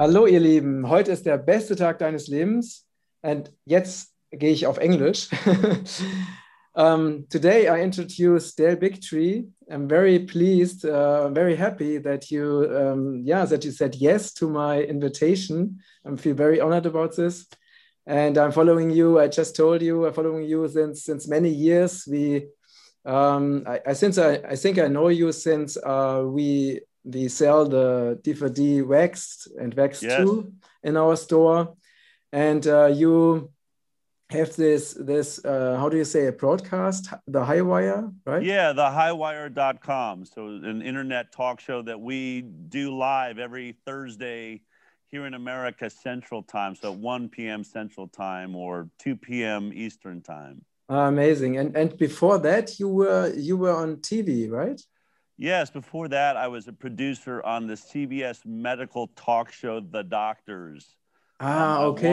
Hallo ihr Lieben, heute ist der beste Tag deines Lebens und jetzt gehe ich auf Englisch. um, today I introduce Del Bigtree. I'm very pleased, uh, very happy that you, um, yeah, that you said yes to my invitation. I feel very honored about this, and I'm following you. I just told you I'm following you since since many years. We, um, I, I since I, I think I know you since uh, we we sell the DVD Vaxxed and Vaxxed. 2 in our store. And uh, you have this, this uh, how do you say, a broadcast, the Highwire, right? Yeah, the highwire.com. So an internet talk show that we do live every Thursday here in America Central Time. So 1 p.m. Central Time or 2 p.m. Eastern Time. amazing. And, and before that, you were, you were on TV, right? Yes, before that, I was a producer on the CBS medical talk show, The Doctors. Ah, um, okay.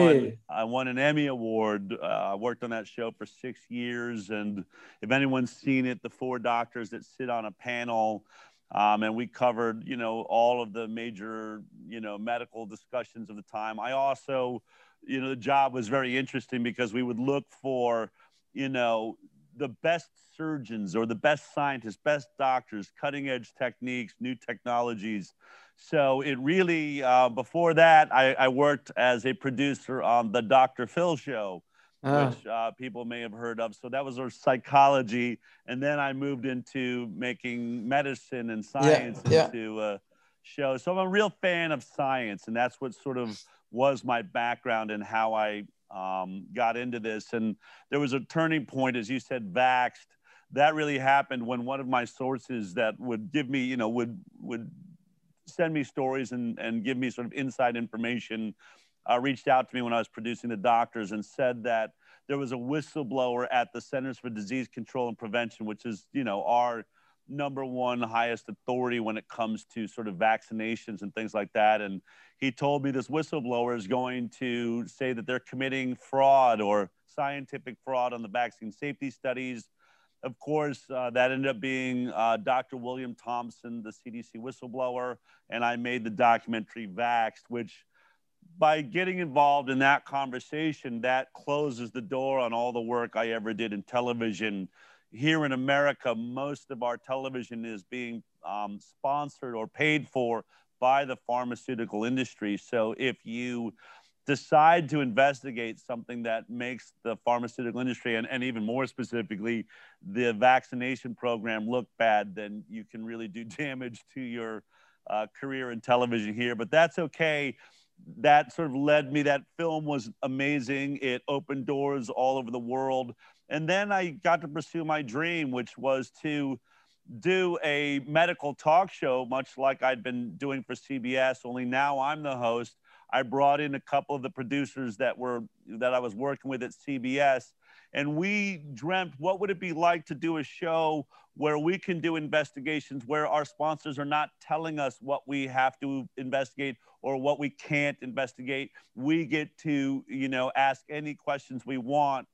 I won, I won, an Emmy Award. Uh, I worked on that show for six years. And if anyone's seen it, the four doctors that sit on a panel, um, and we covered, you know, all of the major, you know, medical discussions of the time. I also, you know, the job was very interesting because we would look for, you know, the best surgeons or the best scientists, best doctors, cutting edge techniques, new technologies. So it really, uh, before that, I, I, worked as a producer on the Dr. Phil show, uh. which uh, people may have heard of. So that was our psychology. And then I moved into making medicine and science yeah, into yeah. show. So I'm a real fan of science. And that's what sort of was my background and how I um, got into this. And there was a turning point, as you said, Vaxxed. That really happened when one of my sources that would give me, you know, would would send me stories and, and give me sort of inside information, uh, reached out to me when I was producing the doctors and said that there was a whistleblower at the Centers for Disease Control and Prevention, which is, you know, our number one highest authority when it comes to sort of vaccinations and things like that. And he told me this whistleblower is going to say that they're committing fraud or scientific fraud on the vaccine safety studies. Of course, uh, that ended up being uh, Dr. William Thompson, the CDC whistleblower, and I made the documentary Vaxxed, which by getting involved in that conversation, that closes the door on all the work I ever did in television. Here in America, most of our television is being um, sponsored or paid for by the pharmaceutical industry. So if you decide to investigate something that makes the pharmaceutical industry and, and even more specifically the vaccination program look bad, then you can really do damage to your uh, career in television here. But that's okay. That sort of led me. That film was amazing. It opened doors all over the world. And then I got to pursue my dream, which was to do a medical talk show, much like I'd been doing for CBS, only now I'm the host. I brought in a couple of the producers that were that I was working with at CBS, and we dreamt what would it be like to do a show where we can do investigations where our sponsors are not telling us what we have to investigate or what we can't investigate. We get to, you know, ask any questions we want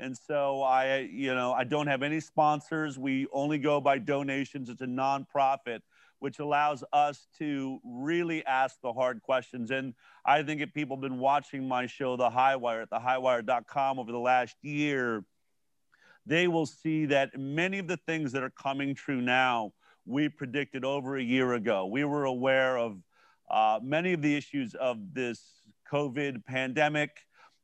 and so I, you know, I don't have any sponsors. We only go by donations. It's a nonprofit, which allows us to really ask the hard questions. And I think if people have been watching my show, The Highwire, at thehighwire.com over the last year, they will see that many of the things that are coming true now, we predicted over a year ago. We were aware of uh, many of the issues of this COVID pandemic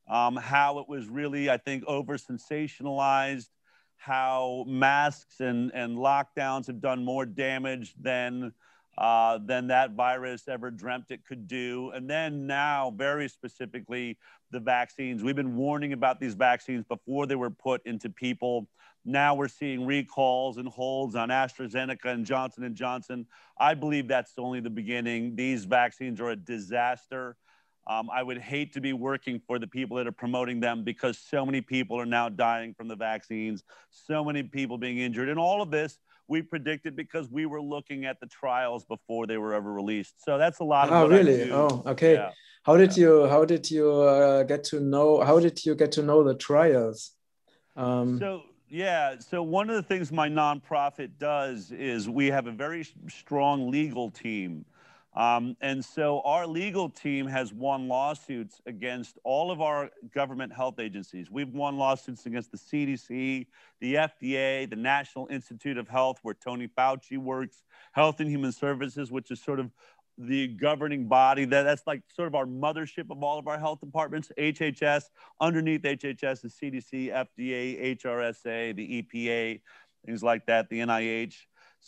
um, how it was really, I think, over sensationalized, how masks and, and lockdowns have done more damage than, uh, than that virus ever dreamt it could do. And then now, very specifically, the vaccines. We've been warning about these vaccines before they were put into people. Now we're seeing recalls and holds on AstraZeneca and Johnson and Johnson. I believe that's only the beginning. These vaccines are a disaster. Um, I would hate to be working for the people that are promoting them because so many people are now dying from the vaccines, so many people being injured. And all of this we predicted because we were looking at the trials before they were ever released. So that's a lot of Oh, really? Oh, okay. Yeah. How did yeah. you how did you uh, get to know how did you get to know the trials? Um, so yeah, so one of the things my nonprofit does is we have a very strong legal team Um, and so our legal team has won lawsuits against all of our government health agencies. We've won lawsuits against the CDC, the FDA, the National Institute of Health, where Tony Fauci works, Health and Human Services, which is sort of the governing body that that's like sort of our mothership of all of our health departments hhs underneath hhs the cdc fda hrsa the epa things like that the nih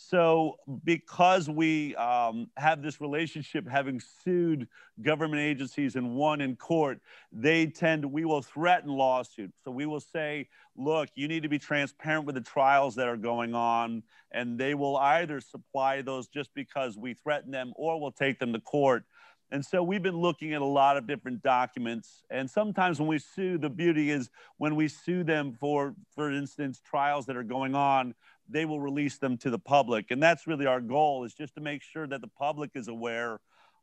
so, because we um, have this relationship, having sued government agencies and won in court, they tend, we will threaten lawsuits. So, we will say, look, you need to be transparent with the trials that are going on. And they will either supply those just because we threaten them or we'll take them to court. And so we've been looking at a lot of different documents. And sometimes when we sue, the beauty is when we sue them for, for instance, trials that are going on, they will release them to the public. And that's really our goal is just to make sure that the public is aware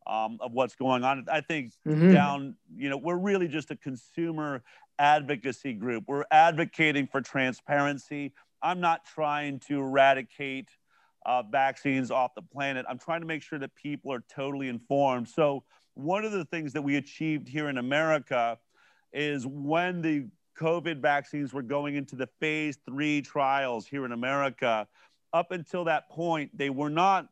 um, of what's going on. I think mm-hmm. down, you know, we're really just a consumer advocacy group. We're advocating for transparency. I'm not trying to eradicate uh, vaccines off the planet. I'm trying to make sure that people are totally informed. So, one of the things that we achieved here in America is when the COVID vaccines were going into the phase three trials here in America. Up until that point, they were not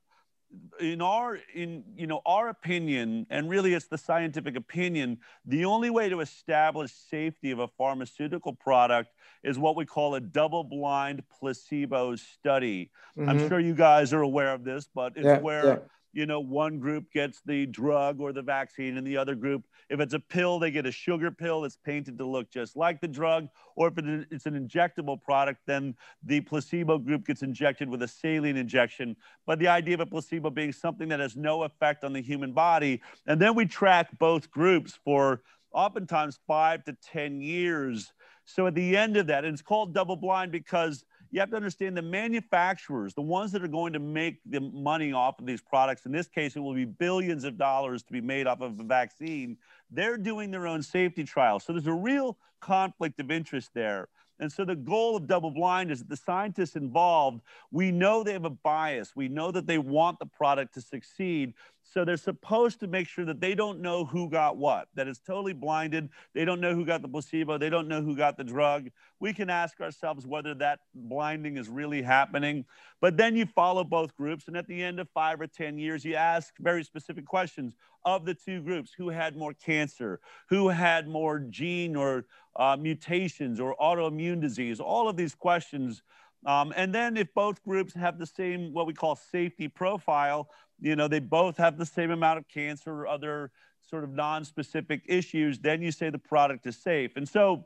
in our in you know our opinion and really it's the scientific opinion the only way to establish safety of a pharmaceutical product is what we call a double blind placebo study mm-hmm. i'm sure you guys are aware of this but it's yeah, where yeah you know, one group gets the drug or the vaccine, and the other group, if it's a pill, they get a sugar pill that's painted to look just like the drug. Or if it's an injectable product, then the placebo group gets injected with a saline injection. But the idea of a placebo being something that has no effect on the human body. And then we track both groups for oftentimes five to 10 years. So at the end of that, and it's called double blind because you have to understand the manufacturers, the ones that are going to make the money off of these products, in this case, it will be billions of dollars to be made off of a vaccine. They're doing their own safety trials. So there's a real conflict of interest there. And so the goal of double blind is that the scientists involved, we know they have a bias. We know that they want the product to succeed. So they're supposed to make sure that they don't know who got what, that it's totally blinded. They don't know who got the placebo. They don't know who got the drug. We can ask ourselves whether that blinding is really happening. But then you follow both groups. And at the end of five or 10 years, you ask very specific questions of the two groups who had more cancer, who had more gene or uh, mutations or autoimmune disease, all of these questions. Um, and then if both groups have the same, what we call safety profile, you know, they both have the same amount of cancer or other sort of non-specific issues, then you say the product is safe. And so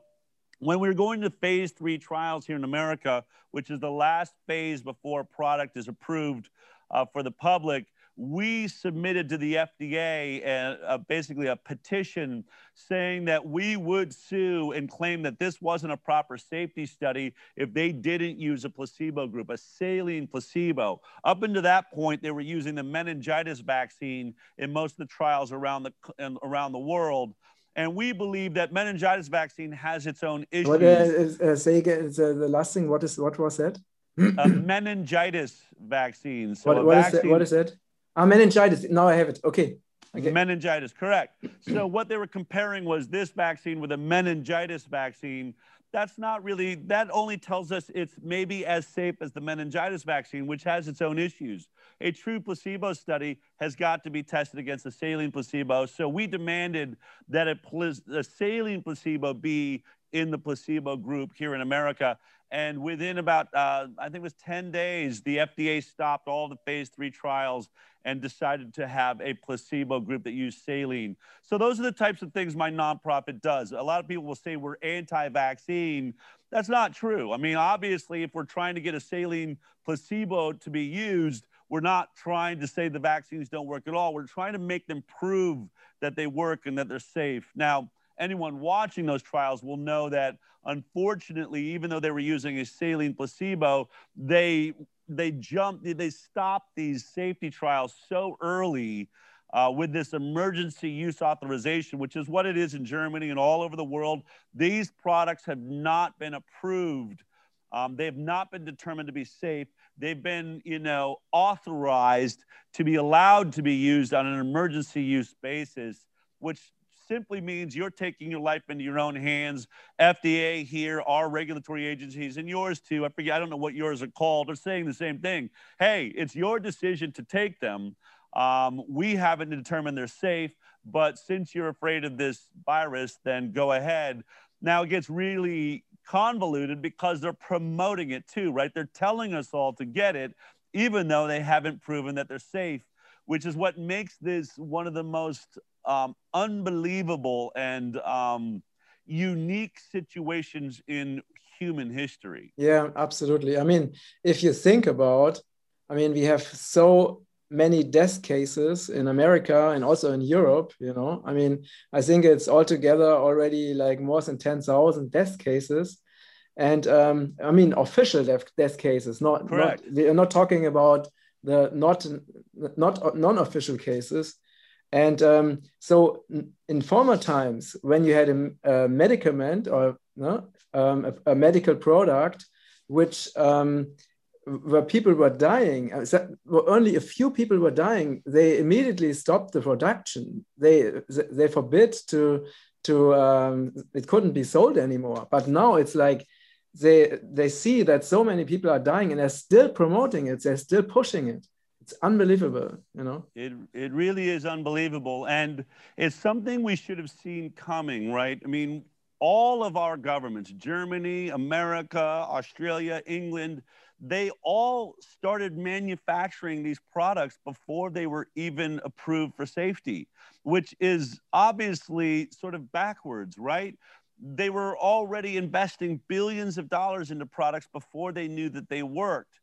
when we're going to phase three trials here in America, which is the last phase before a product is approved uh, for the public, we submitted to the FDA a, a, basically a petition saying that we would sue and claim that this wasn't a proper safety study if they didn't use a placebo group, a saline placebo. Up until that point, they were using the meningitis vaccine in most of the trials around the around the world. And we believe that meningitis vaccine has its own issues. What, uh, uh, say again, uh, the last thing. What is what was that? a meningitis vaccine. So what, what, vaccine, is that, what is that? Ah, meningitis. Now I have it. Okay. okay. Meningitis, correct. So what they were comparing was this vaccine with a meningitis vaccine. That's not really, that only tells us it's maybe as safe as the meningitis vaccine, which has its own issues. A true placebo study has got to be tested against a saline placebo. So we demanded that a, a saline placebo be in the placebo group here in America. And within about, uh, I think it was 10 days, the FDA stopped all the phase three trials and decided to have a placebo group that used saline. So those are the types of things my nonprofit does. A lot of people will say we're anti-vaccine. That's not true. I mean, obviously, if we're trying to get a saline placebo to be used, we're not trying to say the vaccines don't work at all. We're trying to make them prove that they work and that they're safe. Now, anyone watching those trials will know that unfortunately, even though they were using a saline placebo, they they jumped, they stopped these safety trials so early uh, with this emergency use authorization, which is what it is in Germany and all over the world. These products have not been approved. Um, they have not been determined to be safe. They've been, you know, authorized to be allowed to be used on an emergency use basis, which simply means you're taking your life into your own hands. FDA here, our regulatory agencies, and yours too. I forget, I don't know what yours are called. They're saying the same thing. Hey, it's your decision to take them. Um, we haven't determined they're safe, but since you're afraid of this virus, then go ahead. Now it gets really convoluted because they're promoting it too, right? They're telling us all to get it, even though they haven't proven that they're safe, which is what makes this one of the most um, unbelievable and um, unique situations in human history. Yeah, absolutely. I mean, if you think about, I mean, we have so many death cases in America and also in Europe, you know. I mean, I think it's altogether already like more than 10,000 death cases. And um, I mean, official death, death cases, not, Correct. not, we are not talking about the not, not non-official cases. And um, so in former times, when you had a, a medicament or no, um, a, a, medical product, which um, where people were dying, uh, only a few people were dying, they immediately stopped the production. They they forbid to to um, it couldn't be sold anymore. But now it's like they they see that so many people are dying and they're still promoting it. They're still pushing it. It's unbelievable, you know. It it really is unbelievable, and it's something we should have seen coming, right? I mean, all of our governments, Germany, America, Australia, England they all started manufacturing these products before they were even approved for safety, which is obviously sort of backwards, right? They were already investing billions of dollars into products before they knew that they worked.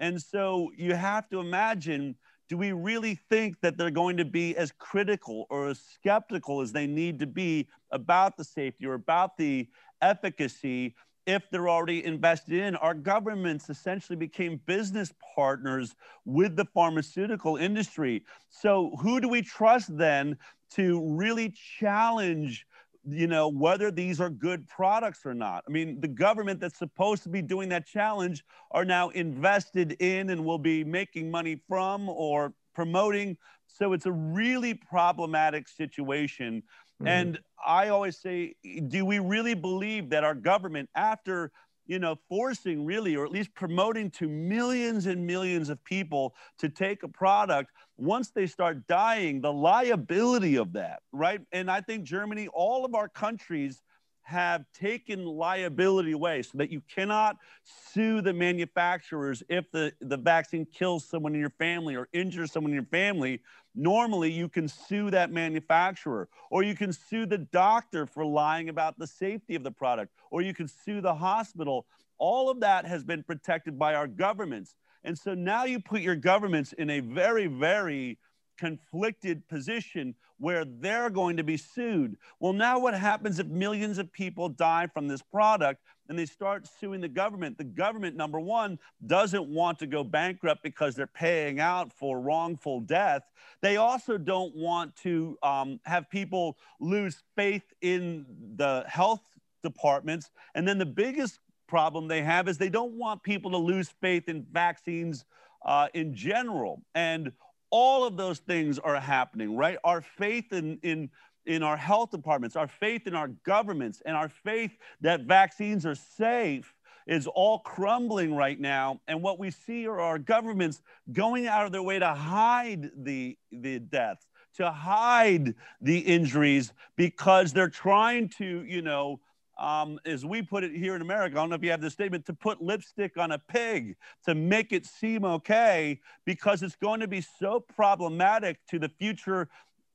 And so you have to imagine do we really think that they're going to be as critical or as skeptical as they need to be about the safety or about the efficacy if they're already invested in. Our governments essentially became business partners with the pharmaceutical industry. So, who do we trust then to really challenge? You know whether these are good products or not. I mean the government that's supposed to be doing that challenge are now invested in and will be making money from or promoting. So it's a really problematic situation. Mm-hmm. And I always say, do we really believe that our government, after you know, forcing really, or at least promoting to millions and millions of people to take a product, once they start dying, the liability of that, right? And I think Germany, all of our countries have taken liability away so that you cannot sue the manufacturers if the, the vaccine kills someone in your family or injures someone in your family. Normally, you can sue that manufacturer, or you can sue the doctor for lying about the safety of the product, or you can sue the hospital. All of that has been protected by our governments. And so now you put your governments in a very, very conflicted position where they're going to be sued. Well, now what happens if millions of people die from this product and they start suing the government? The government, number one, doesn't want to go bankrupt because they're paying out for wrongful death. They also don't want to um, have people lose faith in the health departments. And then the biggest problem they have is they don't want people to lose faith in vaccines uh, in general. And all of those things are happening, right? Our faith in, in, in our health departments, our faith in our governments, and our faith that vaccines are safe is all crumbling right now. And what we see are our governments going out of their way to hide the, the deaths, to hide the injuries, because they're trying to, you know, um, as we put it here in America, I don't know if you have this statement, to put lipstick on a pig to make it seem okay, because it's going to be so problematic to the future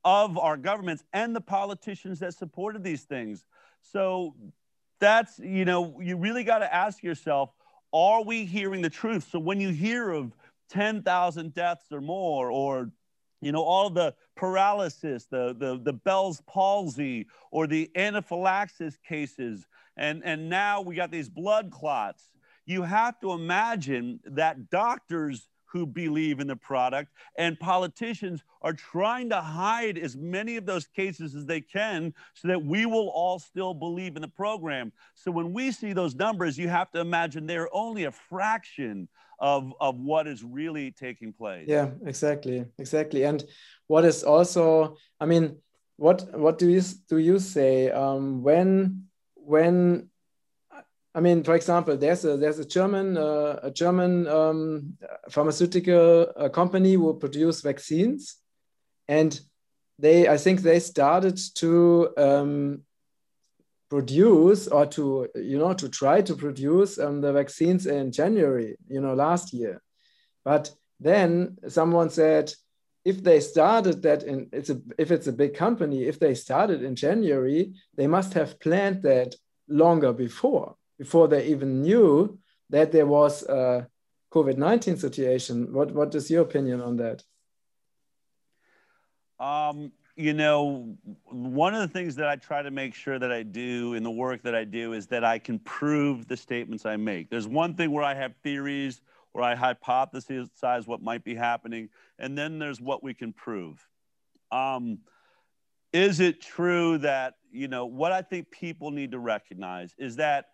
of our governments and the politicians that supported these things. So that's, you know, you really got to ask yourself, are we hearing the truth? So when you hear of 10,000 deaths or more, or you know, all the paralysis, the, the, the Bell's palsy, or the anaphylaxis cases. And, and now we got these blood clots. You have to imagine that doctors who believe in the product. And politicians are trying to hide as many of those cases as they can so that we will all still believe in the program. So when we see those numbers, you have to imagine they're only a fraction of, of what is really taking place. Yeah, exactly. Exactly. And what is also, I mean, what what do you do you say um, when when I mean, for example, there's a there's a German uh, a German um, pharmaceutical uh, company who produce vaccines, and they I think they started to um, produce or to you know to try to produce um, the vaccines in January you know last year, but then someone said if they started that in it's a if it's a big company if they started in January they must have planned that longer before before they even knew that there was a COVID 19 situation. What, what is your opinion on that? Um, you know, one of the things that I try to make sure that I do in the work that I do is that I can prove the statements I make. There's one thing where I have theories, where I hypothesize what might be happening, and then there's what we can prove. Um, is it true that, you know, what I think people need to recognize is that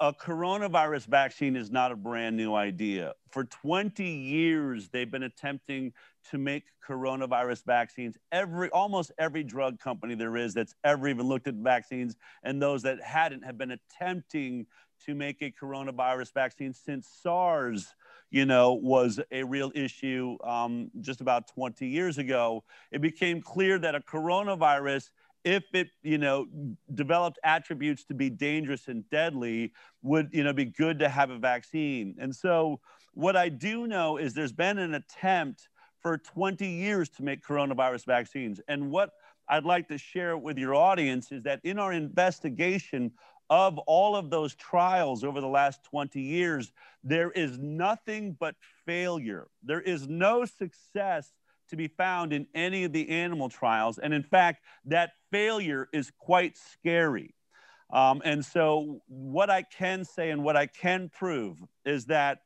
a coronavirus vaccine is not a brand new idea. For 20 years, they've been attempting to make coronavirus vaccines. Every almost every drug company there is that's ever even looked at vaccines, and those that hadn't have been attempting to make a coronavirus vaccine since SARS, you know, was a real issue um, just about 20 years ago. It became clear that a coronavirus if it you know developed attributes to be dangerous and deadly would you know be good to have a vaccine. And so what i do know is there's been an attempt for 20 years to make coronavirus vaccines. And what i'd like to share with your audience is that in our investigation of all of those trials over the last 20 years there is nothing but failure. There is no success to be found in any of the animal trials. And in fact, that failure is quite scary. Um, and so, what I can say and what I can prove is that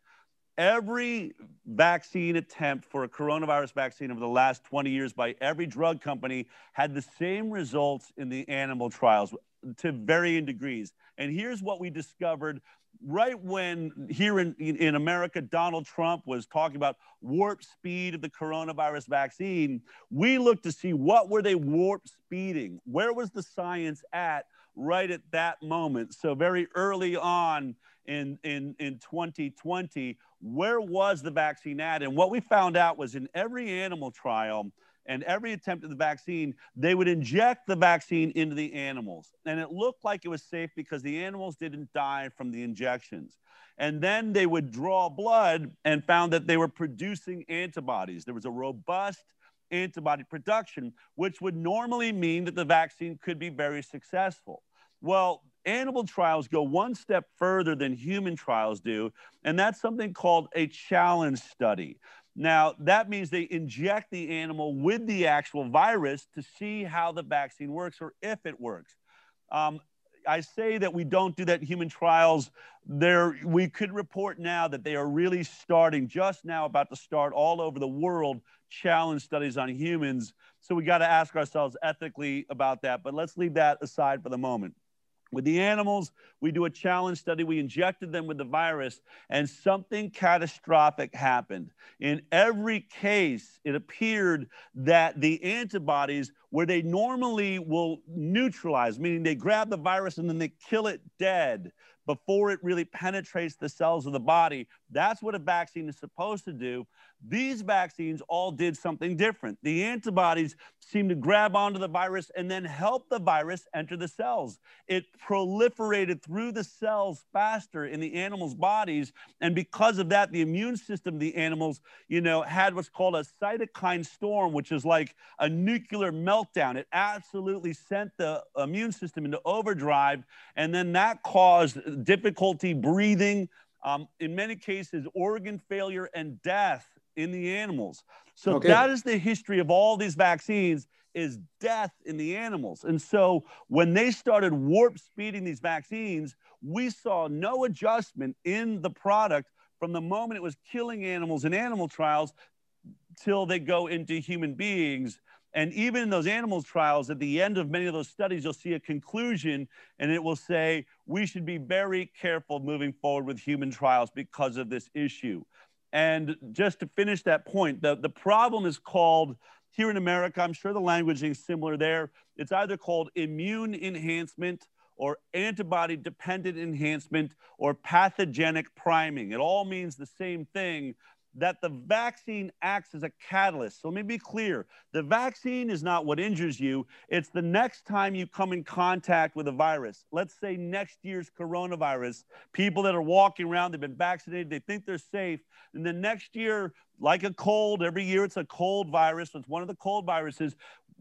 every vaccine attempt for a coronavirus vaccine over the last 20 years by every drug company had the same results in the animal trials to varying degrees. And here's what we discovered right when here in, in America, Donald Trump was talking about warp speed of the coronavirus vaccine, we looked to see what were they warp speeding? Where was the science at right at that moment? So very early on in, in, in 2020, where was the vaccine at? And what we found out was in every animal trial, and every attempt at the vaccine, they would inject the vaccine into the animals. And it looked like it was safe because the animals didn't die from the injections. And then they would draw blood and found that they were producing antibodies. There was a robust antibody production, which would normally mean that the vaccine could be very successful. Well, animal trials go one step further than human trials do, and that's something called a challenge study. Now, that means they inject the animal with the actual virus to see how the vaccine works or if it works. Um, I say that we don't do that in human trials. There, we could report now that they are really starting, just now about to start all over the world, challenge studies on humans. So we got to ask ourselves ethically about that. But let's leave that aside for the moment. With the animals, we do a challenge study. We injected them with the virus, and something catastrophic happened. In every case, it appeared that the antibodies, where they normally will neutralize, meaning they grab the virus and then they kill it dead before it really penetrates the cells of the body, that's what a vaccine is supposed to do. These vaccines all did something different. The antibodies seemed to grab onto the virus and then help the virus enter the cells. It proliferated through the cells faster in the animals' bodies. And because of that, the immune system of the animals, you know, had what's called a cytokine storm, which is like a nuclear meltdown. It absolutely sent the immune system into overdrive. And then that caused difficulty breathing, um, in many cases, organ failure and death in the animals. So okay. that is the history of all these vaccines is death in the animals. And so when they started warp speeding these vaccines, we saw no adjustment in the product from the moment it was killing animals in animal trials till they go into human beings. And even in those animal trials, at the end of many of those studies, you'll see a conclusion and it will say, we should be very careful moving forward with human trials because of this issue. And just to finish that point, the, the problem is called here in America, I'm sure the languaging is similar there. It's either called immune enhancement or antibody dependent enhancement or pathogenic priming. It all means the same thing, that the vaccine acts as a catalyst. So let me be clear the vaccine is not what injures you, it's the next time you come in contact with a virus. Let's say next year's coronavirus, people that are walking around, they've been vaccinated, they think they're safe. And then next year, like a cold, every year it's a cold virus, it's one of the cold viruses.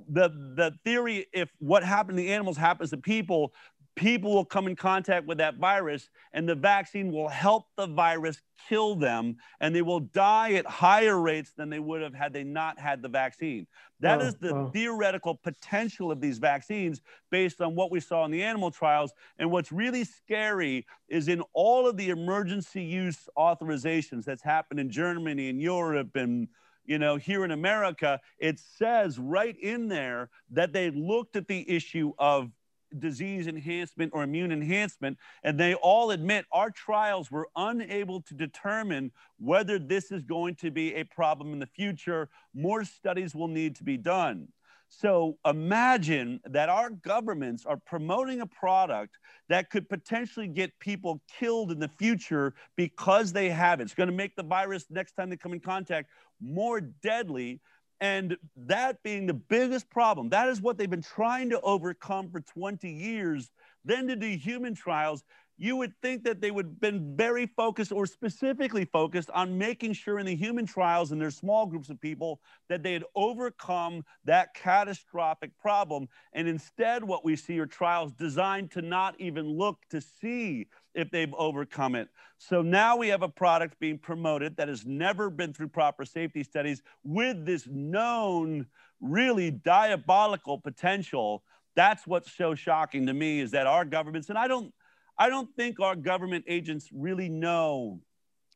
The, the theory, if what happened to the animals happens to people, people will come in contact with that virus and the vaccine will help the virus kill them and they will die at higher rates than they would have had they not had the vaccine. That oh, is the oh. theoretical potential of these vaccines based on what we saw in the animal trials. And what's really scary is in all of the emergency use authorizations that's happened in Germany and Europe and you know, here in America, it says right in there that they looked at the issue of disease enhancement or immune enhancement. And they all admit our trials were unable to determine whether this is going to be a problem in the future. More studies will need to be done. So imagine that our governments are promoting a product that could potentially get people killed in the future because they have it. It's going to make the virus next time they come in contact more deadly and that being the biggest problem, that is what they've been trying to overcome for 20 years. Then to do human trials, you would think that they would have been very focused or specifically focused on making sure in the human trials and their small groups of people that they had overcome that catastrophic problem. And instead, what we see are trials designed to not even look to see if they've overcome it. So now we have a product being promoted that has never been through proper safety studies with this known, really diabolical potential. That's what's so shocking to me is that our governments, and I don't, I don't think our government agents really know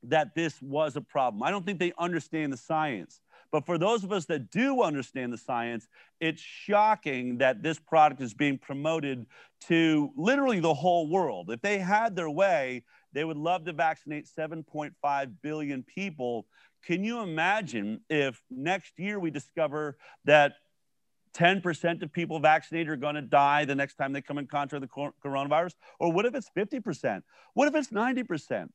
that this was a problem. I don't think they understand the science. But for those of us that do understand the science, it's shocking that this product is being promoted to literally the whole world. If they had their way, they would love to vaccinate 7.5 billion people. Can you imagine if next year we discover that 10% of people vaccinated are going to die the next time they come in contact with the coronavirus? Or what if it's 50%? What if it's 90%?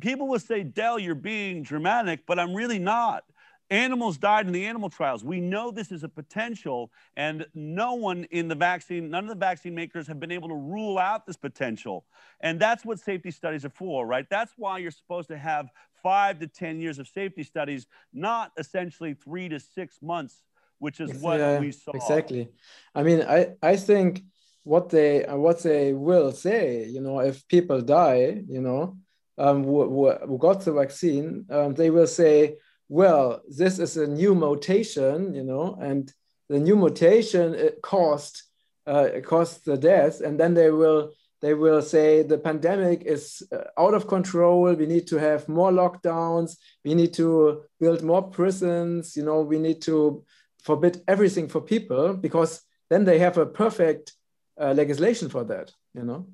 People will say, Del, you're being dramatic, but I'm really not. Animals died in the animal trials. We know this is a potential, and no one in the vaccine, none of the vaccine makers have been able to rule out this potential. And that's what safety studies are for, right? That's why you're supposed to have five to 10 years of safety studies, not essentially three to six months, which is what yeah, we saw. Exactly. I mean, I, I think what they what they will say, you know, if people die, you know, um, who, who got the vaccine, um, they will say, well, this is a new mutation, you know, and the new mutation it caused uh, caused the death, and then they will they will say the pandemic is uh, out of control. We need to have more lockdowns. We need to build more prisons. You know, we need to forbid everything for people because then they have a perfect uh, legislation for that. You know.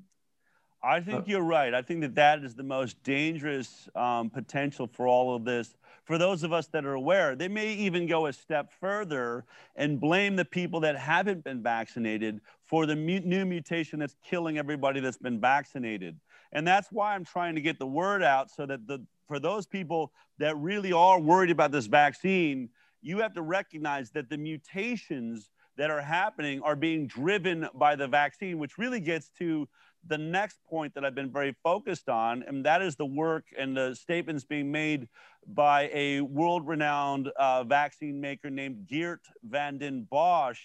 I think uh, you're right. I think that that is the most dangerous um, potential for all of this for those of us that are aware, they may even go a step further and blame the people that haven't been vaccinated for the mu- new mutation that's killing everybody that's been vaccinated. And that's why I'm trying to get the word out so that the for those people that really are worried about this vaccine, you have to recognize that the mutations that are happening are being driven by the vaccine, which really gets to the next point that I've been very focused on, and that is the work and the statements being made by a world renowned uh, vaccine maker named Geert Vanden Bossche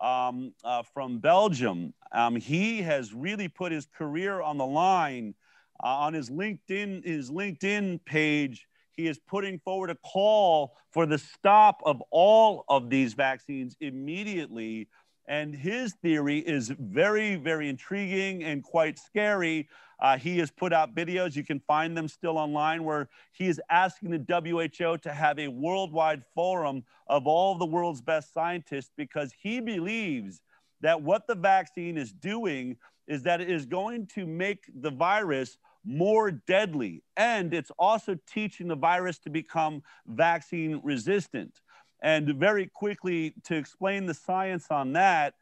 um, uh, from Belgium. Um, he has really put his career on the line. Uh, on his LinkedIn, his LinkedIn page, he is putting forward a call for the stop of all of these vaccines immediately And his theory is very, very intriguing and quite scary. Uh, he has put out videos, you can find them still online, where he is asking the WHO to have a worldwide forum of all the world's best scientists because he believes that what the vaccine is doing is that it is going to make the virus more deadly. And it's also teaching the virus to become vaccine resistant. And very quickly, to explain the science on that,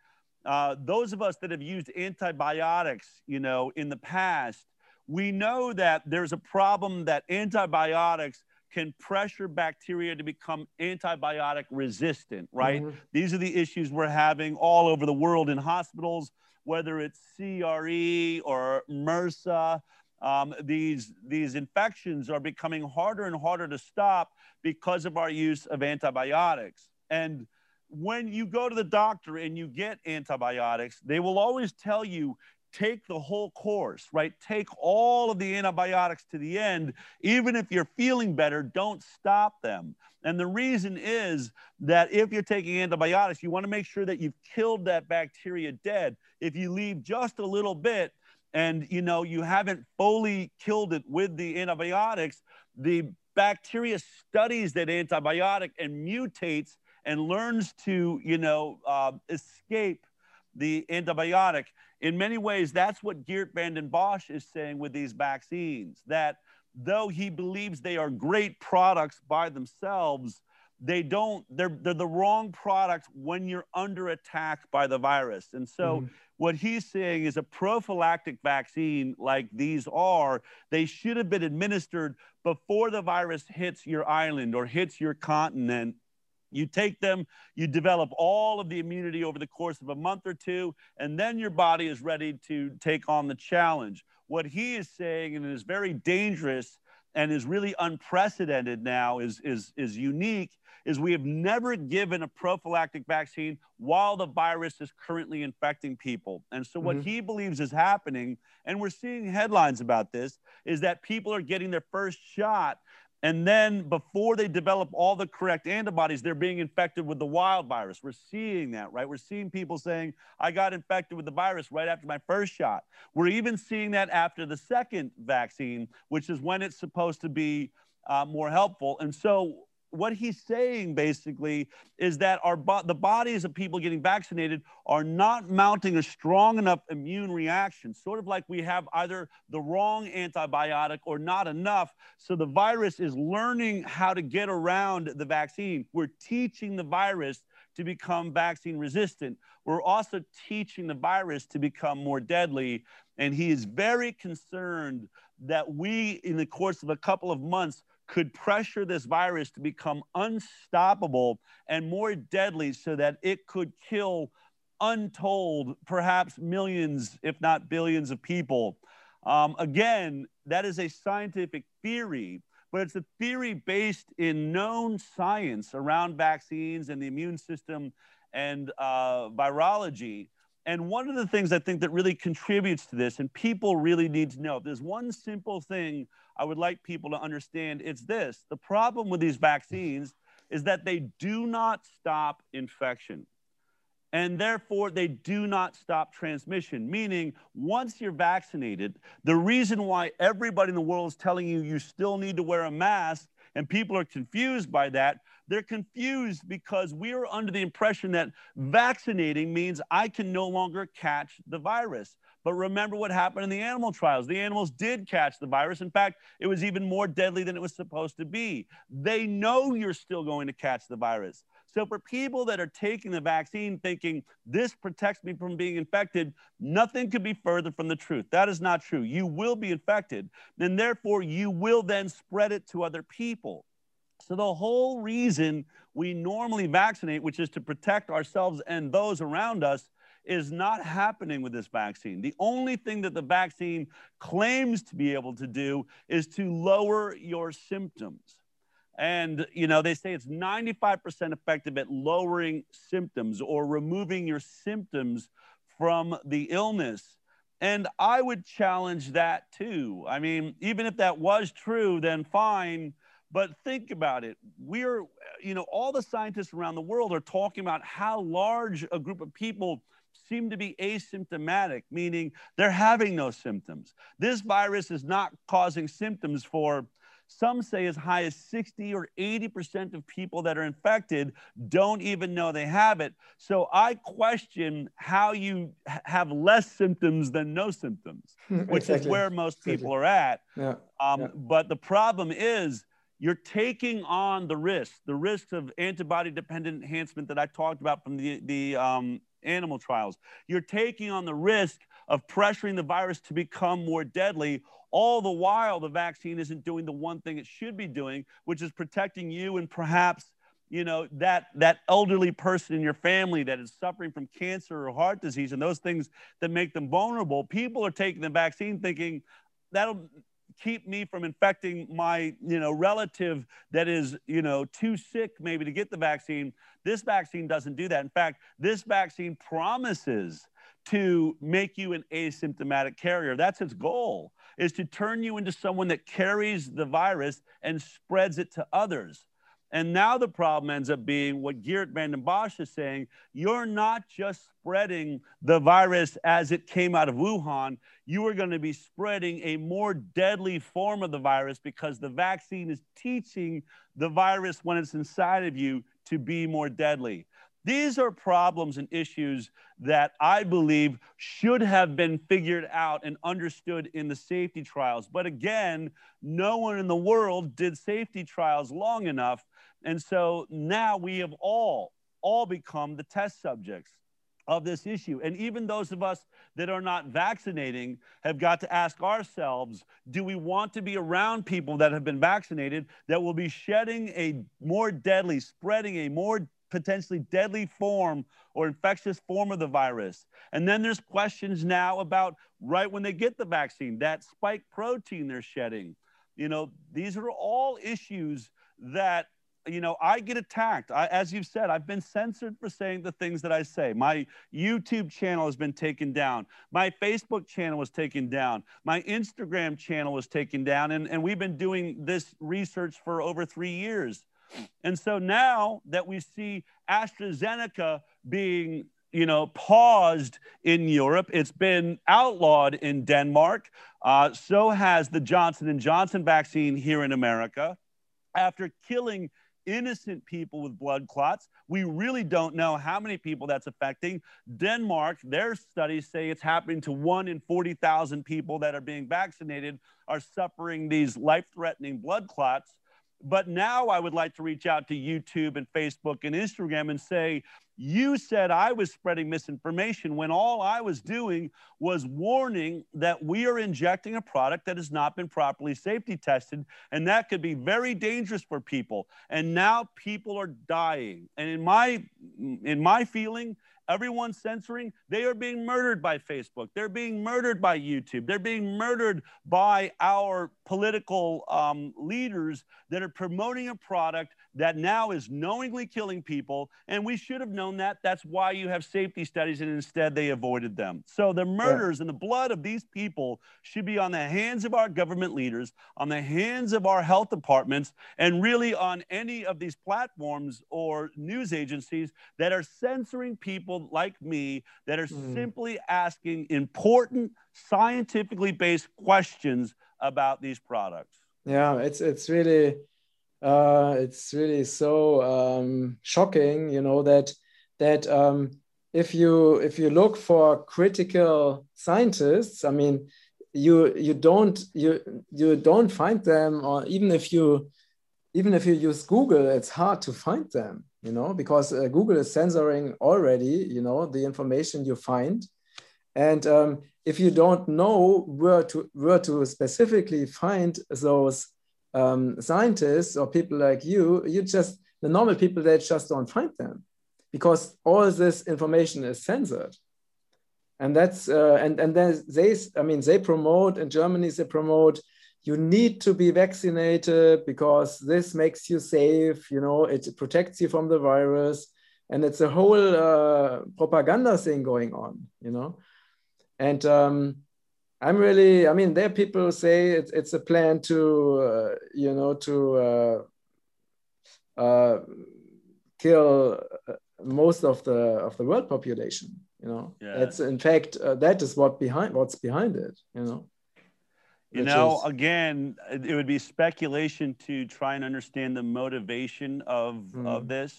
uh, those of us that have used antibiotics, you know, in the past, we know that there's a problem that antibiotics can pressure bacteria to become antibiotic resistant, right? Mm-hmm. These are the issues we're having all over the world in hospitals, whether it's CRE or MRSA. Um, these, these infections are becoming harder and harder to stop because of our use of antibiotics. And when you go to the doctor and you get antibiotics, they will always tell you take the whole course, right? Take all of the antibiotics to the end. Even if you're feeling better, don't stop them. And the reason is that if you're taking antibiotics, you want to make sure that you've killed that bacteria dead. If you leave just a little bit and you know you haven't fully killed it with the antibiotics, the bacteria studies that antibiotic and mutates and learns to, you know, uh, escape the antibiotic. In many ways, that's what Geert Vanden Bossche is saying with these vaccines, that though he believes they are great products by themselves, they don't, they're, they're the wrong product when you're under attack by the virus. And so mm-hmm. what he's saying is a prophylactic vaccine like these are, they should have been administered before the virus hits your island or hits your continent you take them, you develop all of the immunity over the course of a month or two, and then your body is ready to take on the challenge. What he is saying, and is very dangerous and is really unprecedented now, is, is, is unique, is we have never given a prophylactic vaccine while the virus is currently infecting people. And so, what mm-hmm. he believes is happening, and we're seeing headlines about this, is that people are getting their first shot and then before they develop all the correct antibodies, they're being infected with the wild virus. We're seeing that, right? We're seeing people saying, I got infected with the virus right after my first shot. We're even seeing that after the second vaccine, which is when it's supposed to be uh, more helpful. And so what he's saying basically is that our bo- the bodies of people getting vaccinated are not mounting a strong enough immune reaction sort of like we have either the wrong antibiotic or not enough. So the virus is learning how to get around the vaccine. We're teaching the virus to become vaccine resistant. We're also teaching the virus to become more deadly. And he is very concerned that we in the course of a couple of months could pressure this virus to become unstoppable and more deadly so that it could kill untold, perhaps millions, if not billions of people. Um, again, that is a scientific theory, but it's a theory based in known science around vaccines and the immune system and uh, virology. And one of the things I think that really contributes to this, and people really need to know, if there's one simple thing I would like people to understand, it's this the problem with these vaccines is that they do not stop infection. And therefore, they do not stop transmission. Meaning, once you're vaccinated, the reason why everybody in the world is telling you you still need to wear a mask and people are confused by that they're confused because we are under the impression that vaccinating means I can no longer catch the virus. But remember what happened in the animal trials. The animals did catch the virus. In fact, it was even more deadly than it was supposed to be. They know you're still going to catch the virus. So, for people that are taking the vaccine thinking this protects me from being infected, nothing could be further from the truth. That is not true. You will be infected, and therefore you will then spread it to other people. So, the whole reason we normally vaccinate, which is to protect ourselves and those around us, is not happening with this vaccine. The only thing that the vaccine claims to be able to do is to lower your symptoms. And, you know, they say it's 95% effective at lowering symptoms or removing your symptoms from the illness. And I would challenge that too. I mean, even if that was true, then fine But think about it. We're, you know, all the scientists around the world are talking about how large a group of people seem to be asymptomatic, meaning they're having no symptoms. This virus is not causing symptoms for some say as high as 60 or 80% of people that are infected don't even know they have it. So I question how you have less symptoms than no symptoms, which exactly. is where most people exactly. are at. Yeah. Um, yeah. But the problem is, you're taking on the risk, the risks of antibody dependent enhancement that I talked about from the, the um, animal trials. You're taking on the risk of pressuring the virus to become more deadly. All the while, the vaccine isn't doing the one thing it should be doing, which is protecting you and perhaps you know that that elderly person in your family that is suffering from cancer or heart disease and those things that make them vulnerable people are taking the vaccine thinking that'll keep me from infecting my you know relative that is you know too sick maybe to get the vaccine this vaccine doesn't do that in fact this vaccine promises to make you an asymptomatic carrier. That's its goal, is to turn you into someone that carries the virus and spreads it to others. And now the problem ends up being what Geert Vanden Bossche is saying you're not just spreading the virus as it came out of Wuhan, you are going to be spreading a more deadly form of the virus because the vaccine is teaching the virus when it's inside of you to be more deadly. These are problems and issues that I believe should have been figured out and understood in the safety trials. But again, no one in the world did safety trials long enough. And so now we have all, all become the test subjects of this issue. And even those of us that are not vaccinating have got to ask ourselves do we want to be around people that have been vaccinated that will be shedding a more deadly, spreading a more potentially deadly form or infectious form of the virus. And then there's questions now about right when they get the vaccine, that spike protein they're shedding. You know, these are all issues that you know, I get attacked. I, as you've said, I've been censored for saying the things that I say. My YouTube channel has been taken down. My Facebook channel was taken down. My Instagram channel was taken down. And, and we've been doing this research for over three years. And so now that we see AstraZeneca being you know, paused in Europe. It's been outlawed in Denmark. Uh, so has the Johnson and Johnson vaccine here in America. After killing innocent people with blood clots, we really don't know how many people that's affecting. Denmark, their studies say it's happening to one in 40,000 people that are being vaccinated are suffering these life-threatening blood clots. But now I would like to reach out to YouTube and Facebook and Instagram and say, you said I was spreading misinformation when all I was doing was warning that we are injecting a product that has not been properly safety tested, and that could be very dangerous for people. And now people are dying. And in my in my feeling, everyone censoring, they are being murdered by Facebook. They're being murdered by YouTube. They're being murdered by our political um, leaders that are promoting a product that now is knowingly killing people. And we should have known that. That's why you have safety studies, and instead they avoided them. So the murders yeah. and the blood of these people should be on the hands of our government leaders, on the hands of our health departments, and really on any of these platforms or news agencies that are censoring people like me that are mm. simply asking important, scientifically based questions about these products. Yeah, it's it's really uh, it's really so um, shocking, you know, that that um, if you if you look for critical scientists, I mean, you you don't you you don't find them, or even if you even if you use Google, it's hard to find them, you know, because uh, Google is censoring already, you know, the information you find, and um, if you don't know where to where to specifically find those um, scientists or people like you, you just, the normal people, they just don't find them because all this information is censored. And that's, uh, and, and then they, I mean, they promote in Germany, they promote, you need to be vaccinated because this makes you safe, you know, it protects you from the virus. And it's a whole uh, propaganda thing going on, you know. And um, I'm really, I mean, there people say it's, it's a plan to, uh, you know, to uh, uh, kill uh, most of the of the world population. You know, yeah. that's in fact uh, that is what behind what's behind it. You know. You know, is, again, it would be speculation to try and understand the motivation of mm. of this,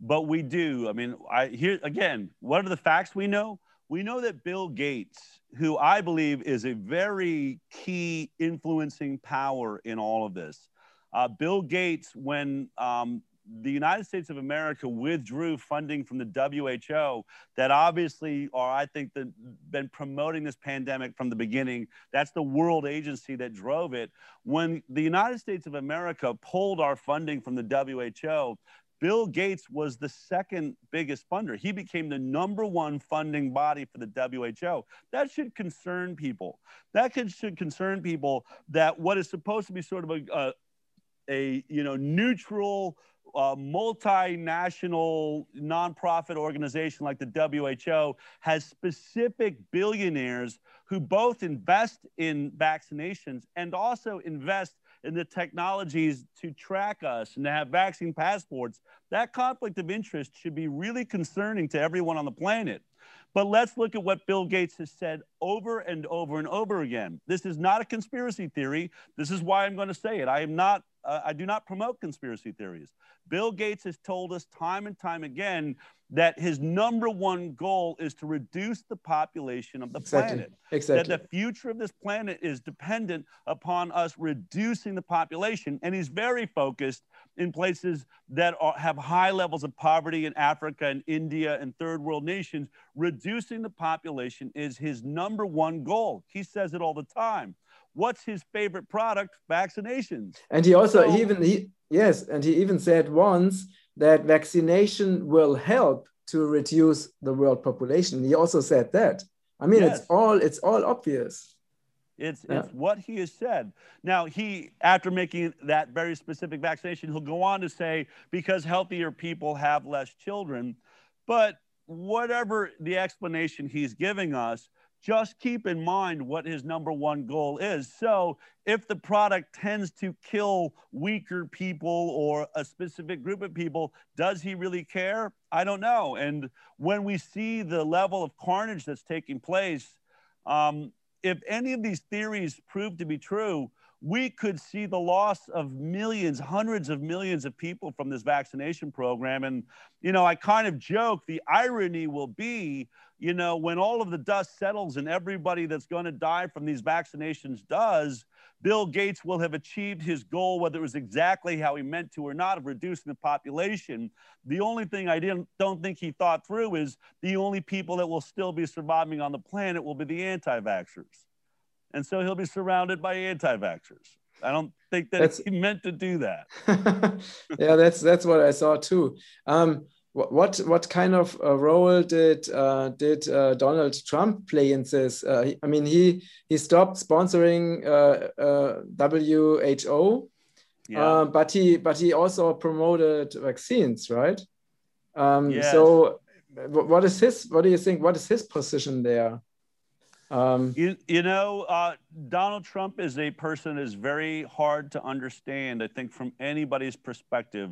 but we do. I mean, I here again. What are the facts we know? We know that Bill Gates, who I believe is a very key influencing power in all of this, uh, Bill Gates, when um, the United States of America withdrew funding from the WHO that obviously are, I think, the, been promoting this pandemic from the beginning. That's the world agency that drove it. When the United States of America pulled our funding from the WHO, Bill Gates was the second biggest funder. He became the number one funding body for the WHO. That should concern people. That could, should concern people that what is supposed to be sort of a, a, a you know neutral a multinational nonprofit organization like the WHO has specific billionaires who both invest in vaccinations and also invest in the technologies to track us and to have vaccine passports. That conflict of interest should be really concerning to everyone on the planet. But let's look at what Bill Gates has said over and over and over again. This is not a conspiracy theory. This is why I'm going to say it. I am not uh, I do not promote conspiracy theories. Bill Gates has told us time and time again that his number one goal is to reduce the population of the exactly. planet. Exactly. That the future of this planet is dependent upon us reducing the population. And he's very focused in places that are, have high levels of poverty in Africa and India and third world nations. Reducing the population is his number one goal. He says it all the time. What's his favorite product? Vaccinations. And he also so, he even he yes, and he even said once that vaccination will help to reduce the world population. He also said that. I mean, yes. it's all it's all obvious. It's, yeah. it's what he has said. Now, he, after making that very specific vaccination, he'll go on to say, because healthier people have less children. But whatever the explanation he's giving us, just keep in mind what his number one goal is. So, if the product tends to kill weaker people or a specific group of people, does he really care? I don't know. And when we see the level of carnage that's taking place, um, if any of these theories prove to be true, we could see the loss of millions, hundreds of millions of people from this vaccination program. And, you know, I kind of joke the irony will be, you know, when all of the dust settles and everybody that's going to die from these vaccinations does, Bill Gates will have achieved his goal, whether it was exactly how he meant to or not, of reducing the population. The only thing I didn't, don't think he thought through is the only people that will still be surviving on the planet will be the anti vaxxers and so he'll be surrounded by anti-vaxxers. I don't think that that's, he meant to do that. yeah, that's that's what I saw too. Um, what what kind of a role did uh, did uh, Donald Trump play in this? Uh, I mean, he he stopped sponsoring uh, uh, WHO, yeah. Uh, but he but he also promoted vaccines, right? Um, yes. So, what is his? What do you think? What is his position there? Um, you, you know, uh, Donald Trump is a person that is very hard to understand, I think, from anybody's perspective.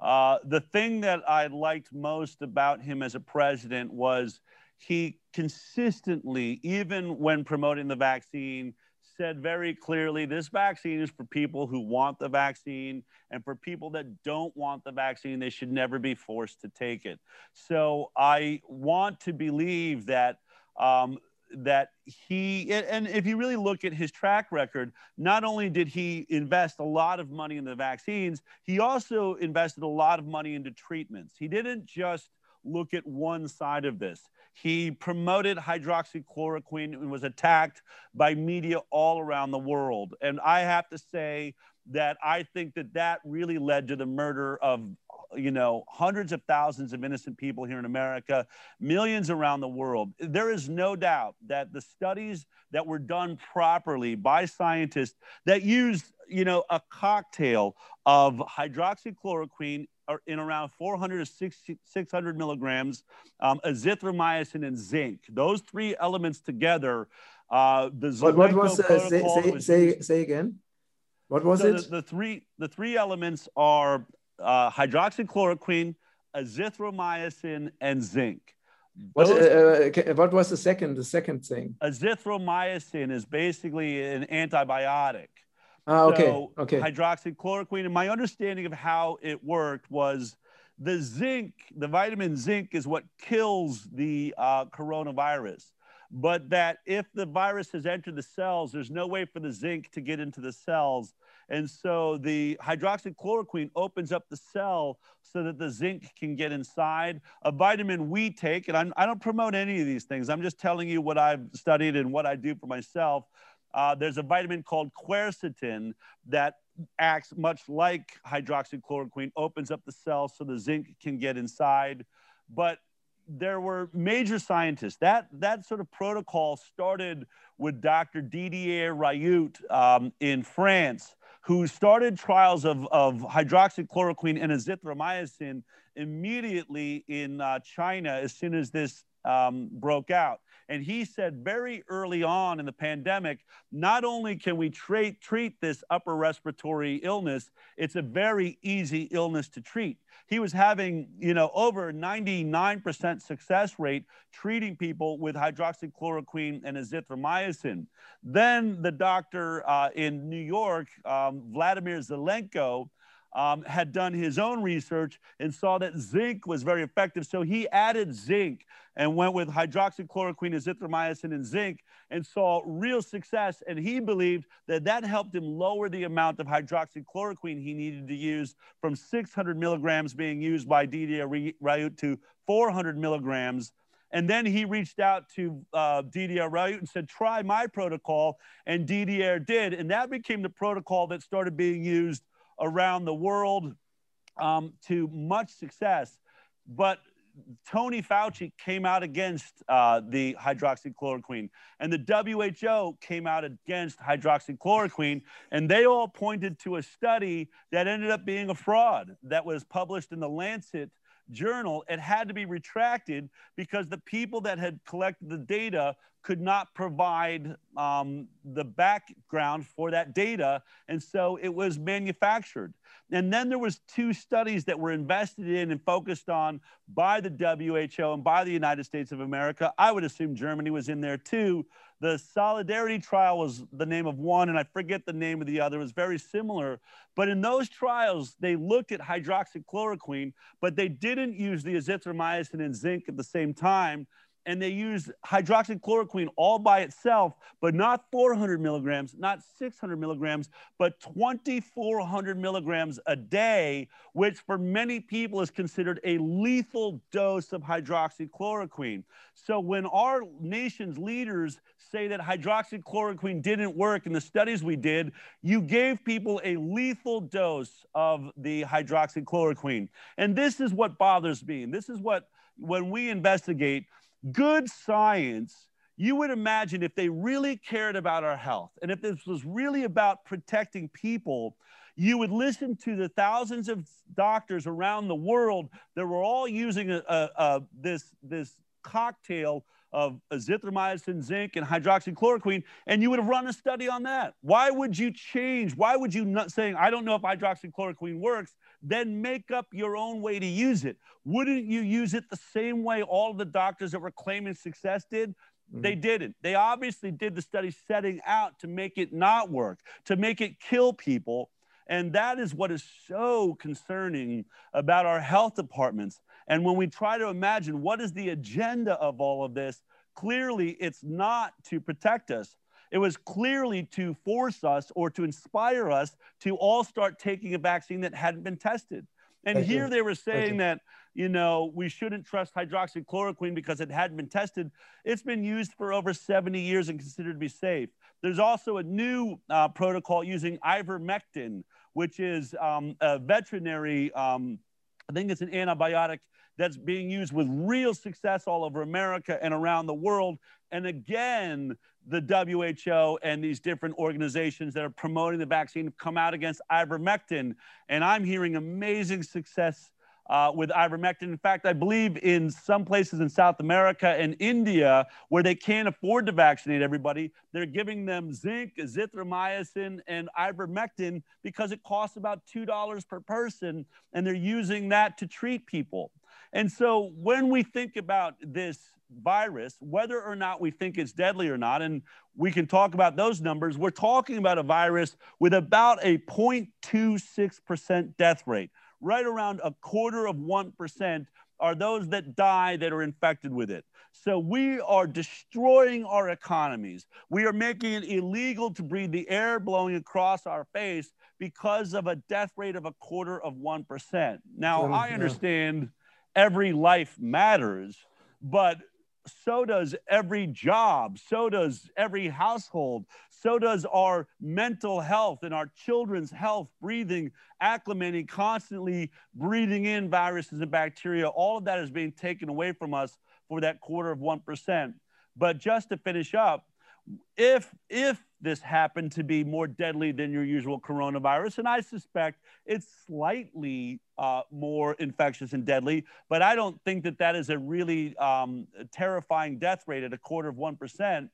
Uh, the thing that I liked most about him as a president was he consistently, even when promoting the vaccine, said very clearly this vaccine is for people who want the vaccine and for people that don't want the vaccine they should never be forced to take it. So i want to believe that um, that he and if you really look at his track record not only did he invest a lot of money in the vaccines he also invested a lot of money into treatments. He didn't just look at one side of this. He promoted hydroxychloroquine and was attacked by media all around the world. And i have to say that i think that that really led to the murder of you know, hundreds of thousands of innocent people here in America, millions around the world. There is no doubt that the studies that were done properly by scientists that used, you know, a cocktail of hydroxychloroquine in around 400 to 600 milligrams, um, azithromycin and zinc. Those three elements together Uh, the what, what was uh, say, say, was say, say again? What was so it? The, the, three the three elements are uh, hydroxychloroquine, azithromycin, and zinc. What, uh, uh what was the second the second thing? Azithromycin is basically an antibiotic. Ah, okay. So okay. Hydroxychloroquine, and my understanding of how it worked was the zinc, the vitamin zinc, is what kills the uh, coronavirus. But that if the virus has entered the cells, there's no way for the zinc to get into the cells. And so the hydroxychloroquine opens up the cell so that the zinc can get inside. A vitamin we take, and I'm, I do not promote any of these things, I'm just telling you what I've studied and what I do for myself. Uh, there's a vitamin called quercetin that acts much like hydroxychloroquine, opens up the cell so the zinc can get inside. But there were major scientists. That, that sort of protocol started with Dr. Didier Raoult um, in France who started trials of, of hydroxychloroquine and azithromycin immediately in uh, China as soon as this um, broke out. And he said very early on in the pandemic, not only can we treat, treat this upper respiratory illness, it's a very easy illness to treat. He was having, you know, over 99% success rate treating people with hydroxychloroquine and azithromycin. Then the doctor uh, in New York, um, Vladimir Zelenko, um, had done his own research and saw that zinc was very effective. So he added zinc and went with hydroxychloroquine, azithromycin, and zinc and saw real success. And he believed that that helped him lower the amount of hydroxychloroquine he needed to use from 600 milligrams being used by Didier Raoult to 400 milligrams. And then he reached out to uh, Didier Raoult and said, try my protocol. And Didier did. And that became the protocol that started being used around the world um, to much success. But Tony Fauci came out against uh, the hydroxychloroquine, and the WHO came out against hydroxychloroquine, and they all pointed to a study that ended up being a fraud that was published in the Lancet journal. It had to be retracted because the people that had collected the data could not provide um, the background for that data and so it was manufactured and then there was two studies that were invested in and focused on by the who and by the united states of america i would assume germany was in there too the solidarity trial was the name of one and i forget the name of the other. It was very similar. But in those trials they looked at hydroxychloroquine but they didn't use the azithromycin and zinc at the same time and they use hydroxychloroquine all by itself, but not 400 milligrams, not 600 milligrams, but 2,400 milligrams a day, which for many people is considered a lethal dose of hydroxychloroquine. So when our nation's leaders say that hydroxychloroquine didn't work in the studies we did, you gave people a lethal dose of the hydroxychloroquine. And this is what bothers me. And this is what, when we investigate, good science, you would imagine if they really cared about our health and if this was really about protecting people, you would listen to the thousands of doctors around the world that were all using a, a, a, this, this cocktail of azithromycin, zinc, and hydroxychloroquine, and you would have run a study on that. Why would you change? Why would you not saying, I don't know if hydroxychloroquine works, then make up your own way to use it? Wouldn't you use it the same way all the doctors that were claiming success did? Mm-hmm. They didn't. They obviously did the study setting out to make it not work, to make it kill people. And that is what is so concerning about our health departments. And when we try to imagine what is the agenda of all of this, clearly it's not to protect us. It was clearly to force us or to inspire us to all start taking a vaccine that hadn't been tested. And Thank here you. they were saying that, you know, we shouldn't trust hydroxychloroquine because it hadn't been tested. It's been used for over 70 years and considered to be safe. There's also a new uh, protocol using ivermectin, which is um, a veterinary, um, I think it's an antibiotic that's being used with real success all over America and around the world. And again, the WHO and these different organizations that are promoting the vaccine come out against ivermectin. And I'm hearing amazing success uh, with ivermectin. In fact, I believe in some places in South America and India where they can't afford to vaccinate everybody, they're giving them zinc, azithromycin, and ivermectin because it costs about $2 per person, and they're using that to treat people. And so when we think about this virus, whether or not we think it's deadly or not, and we can talk about those numbers, we're talking about a virus with about a 0.26% death rate right around a quarter of 1% are those that die that are infected with it. So we are destroying our economies. We are making it illegal to breathe the air blowing across our face because of a death rate of a quarter of 1%. Now, I understand every life matters, but so does every job, so does every household, so does our mental health and our children's health, breathing, acclimating, constantly breathing in viruses and bacteria. All of that is being taken away from us for that quarter of 1%. But just to finish up, if if this happened to be more deadly than your usual coronavirus, and I suspect it's slightly uh, more infectious and deadly, but I don't think that that is a really um, terrifying death rate at a quarter of one percent.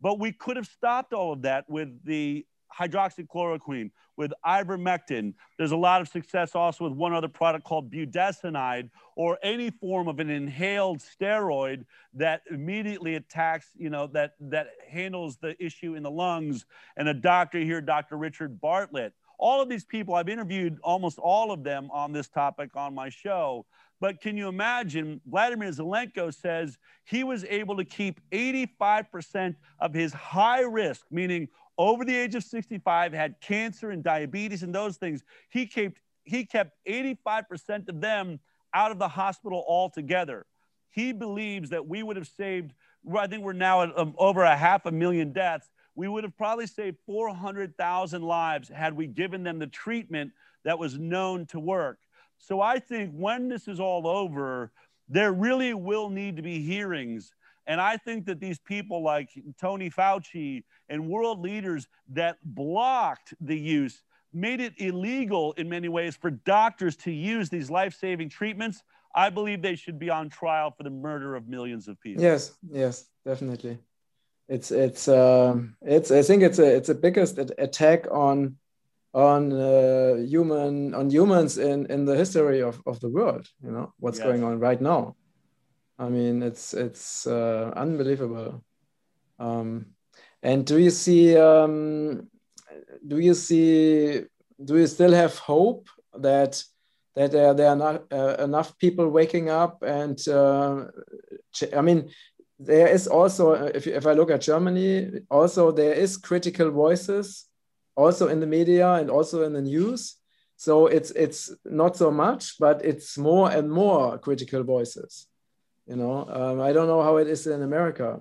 But we could have stopped all of that with the hydroxychloroquine, with ivermectin. There's a lot of success also with one other product called budesonide or any form of an inhaled steroid that immediately attacks, you know, that, that handles the issue in the lungs. And a doctor here, Dr. Richard Bartlett, all of these people, I've interviewed almost all of them on this topic on my show. But can you imagine? Vladimir Zelenko says he was able to keep 85% of his high risk, meaning over the age of 65, had cancer and diabetes and those things. He kept, he kept 85% of them out of the hospital altogether. He believes that we would have saved, I think we're now at um, over a half a million deaths. We would have probably saved 400,000 lives had we given them the treatment that was known to work. So I think when this is all over, there really will need to be hearings and I think that these people like Tony Fauci and world leaders that blocked the use made it illegal in many ways for doctors to use these life saving treatments. I believe they should be on trial for the murder of millions of people. Yes, yes, definitely. It's it's um, it's I think it's a it's a biggest attack on on uh, human on humans in in the history of of the world. You know what's yes. going on right now. I mean, it's it's uh, unbelievable. Um, and do you see? Um, do you see? Do you still have hope that that there, there are not uh, enough people waking up? And uh, I mean, there is also, if if I look at Germany, also there is critical voices, also in the media and also in the news. So it's it's not so much, but it's more and more critical voices. You know, um, I don't know how it is in America.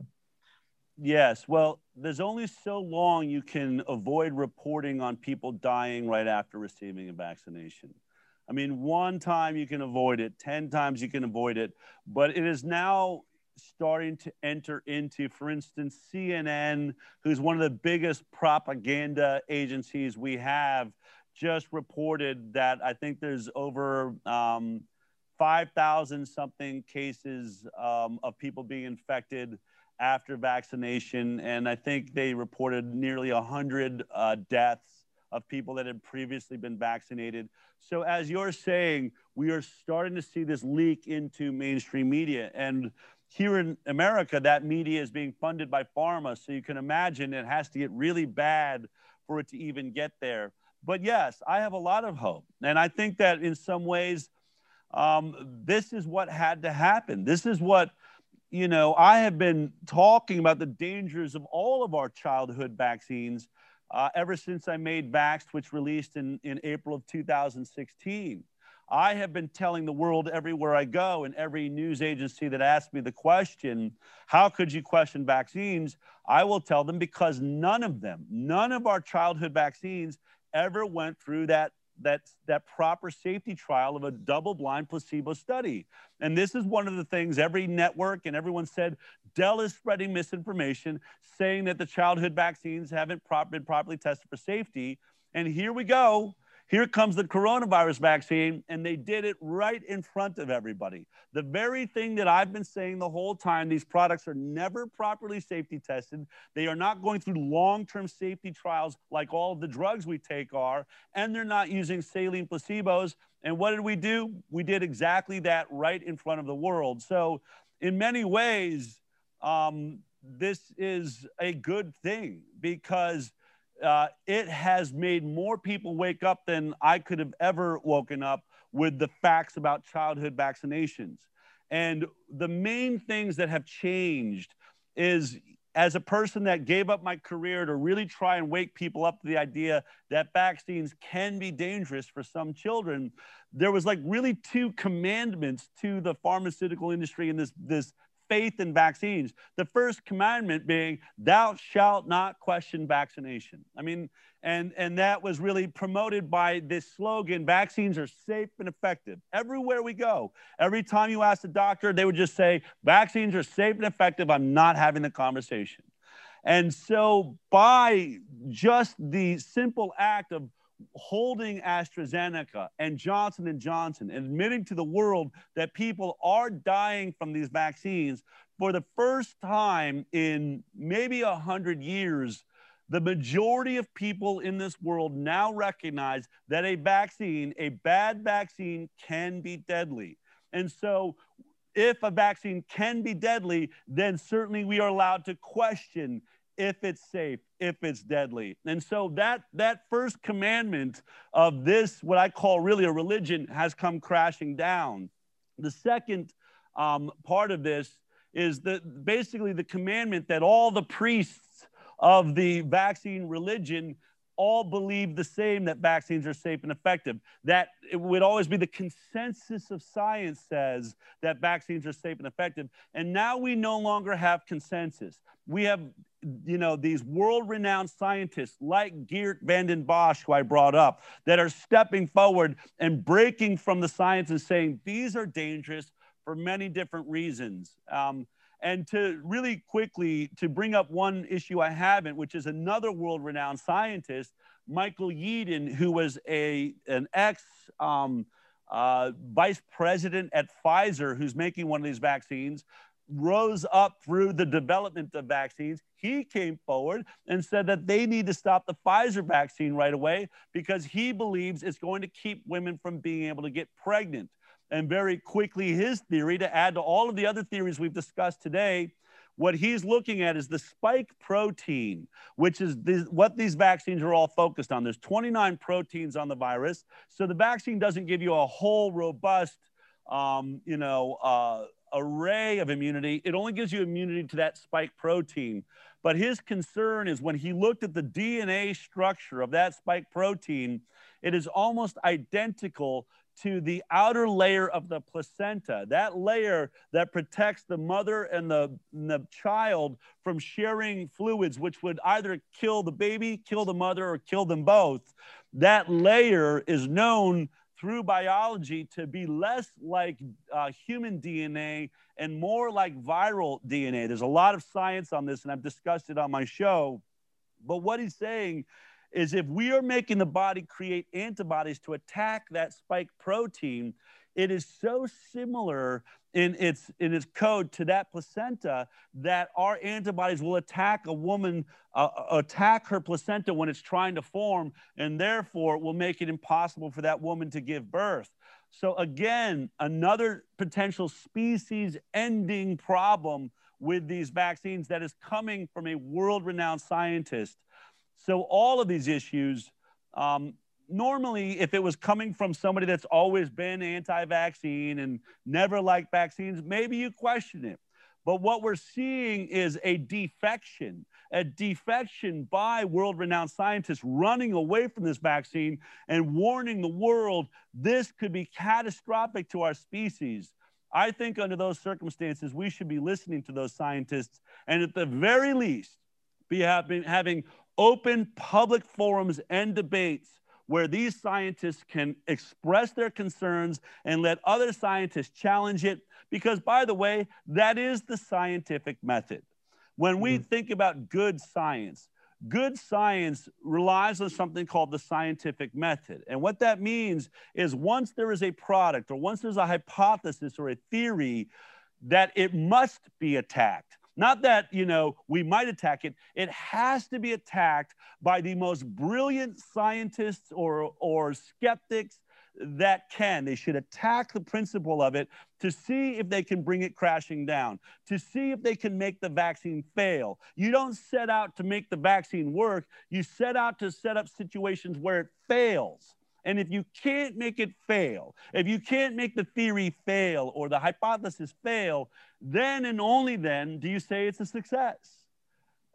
Yes. Well, there's only so long you can avoid reporting on people dying right after receiving a vaccination. I mean, one time you can avoid it, 10 times you can avoid it, but it is now starting to enter into, for instance, CNN, who's one of the biggest propaganda agencies we have, just reported that I think there's over um, 5,000 something cases um, of people being infected after vaccination. And I think they reported nearly 100 uh, deaths of people that had previously been vaccinated. So, as you're saying, we are starting to see this leak into mainstream media. And here in America, that media is being funded by pharma. So, you can imagine it has to get really bad for it to even get there. But yes, I have a lot of hope. And I think that in some ways, um, this is what had to happen. This is what, you know, I have been talking about the dangers of all of our childhood vaccines uh, ever since I made Vaxxed, which released in, in April of 2016. I have been telling the world everywhere I go and every news agency that asks me the question, how could you question vaccines? I will tell them because none of them, none of our childhood vaccines ever went through that that, that proper safety trial of a double blind placebo study. And this is one of the things every network and everyone said Del is spreading misinformation, saying that the childhood vaccines haven't been properly tested for safety. And here we go. Here comes the coronavirus vaccine, and they did it right in front of everybody. The very thing that I've been saying the whole time these products are never properly safety tested. They are not going through long term safety trials like all of the drugs we take are, and they're not using saline placebos. And what did we do? We did exactly that right in front of the world. So, in many ways, um, this is a good thing because uh, it has made more people wake up than I could have ever woken up with the facts about childhood vaccinations. And the main things that have changed is as a person that gave up my career to really try and wake people up to the idea that vaccines can be dangerous for some children, there was like really two commandments to the pharmaceutical industry in this, this faith in vaccines. The first commandment being, thou shalt not question vaccination. I mean, and, and that was really promoted by this slogan vaccines are safe and effective. Everywhere we go, every time you ask the doctor, they would just say, vaccines are safe and effective. I'm not having the conversation. And so, by just the simple act of holding AstraZeneca and Johnson and Johnson, admitting to the world that people are dying from these vaccines for the first time in maybe a hundred years. The majority of people in this world now recognize that a vaccine, a bad vaccine, can be deadly. And so, if a vaccine can be deadly, then certainly we are allowed to question if it's safe, if it's deadly. And so that that first commandment of this, what I call really a religion, has come crashing down. The second um, part of this is that basically the commandment that all the priests of the vaccine religion all believe the same that vaccines are safe and effective. That it would always be the consensus of science says that vaccines are safe and effective. And now we no longer have consensus. We have you know, these world-renowned scientists like Geert Vanden Bossche, who I brought up, that are stepping forward and breaking from the science and saying these are dangerous for many different reasons. Um, and to really quickly to bring up one issue I haven't, which is another world-renowned scientist, Michael Yeadon, who was a an ex um, uh, vice president at Pfizer, who's making one of these vaccines, rose up through the development of vaccines. He came forward and said that they need to stop the Pfizer vaccine right away because he believes it's going to keep women from being able to get pregnant. And very quickly, his theory, to add to all of the other theories we've discussed today, what he's looking at is the spike protein, which is this, what these vaccines are all focused on. There's 29 proteins on the virus. So the vaccine doesn't give you a whole robust, um, you know, uh, array of immunity. It only gives you immunity to that spike protein. But his concern is when he looked at the DNA structure of that spike protein, it is almost identical to the outer layer of the placenta, that layer that protects the mother and the, and the child from sharing fluids, which would either kill the baby, kill the mother, or kill them both. That layer is known through biology to be less like uh, human DNA and more like viral DNA. There's a lot of science on this, and I've discussed it on my show. But what he's saying is if we are making the body create antibodies to attack that spike protein, it is so similar in its in its code to that placenta that our antibodies will attack a woman uh, uh, attack her placenta when it's trying to form and therefore will make it impossible for that woman to give birth. So again another potential species ending problem with these vaccines that is coming from a world renowned scientist so all of these issues um, normally, if it was coming from somebody that's always been anti vaccine and never liked vaccines, maybe you question it. But what we're seeing is a defection, a defection by world renowned scientists running away from this vaccine and warning the world this could be catastrophic to our species. I think under those circumstances, we should be listening to those scientists and at the very least, be having, having open public forums and debates where these scientists can express their concerns and let other scientists challenge it. Because, by the way, that is the scientific method. When we mm-hmm. think about good science, good science relies on something called the scientific method. And what that means is once there is a product or once there's a hypothesis or a theory, that it must be attacked. Not that, you know, we might attack it. It has to be attacked by the most brilliant scientists or, or skeptics that can. They should attack the principle of it to see if they can bring it crashing down, to see if they can make the vaccine fail. You don't set out to make the vaccine work, you set out to set up situations where it fails. And if you can't make it fail, if you can't make the theory fail or the hypothesis fail, then and only then do you say it's a success.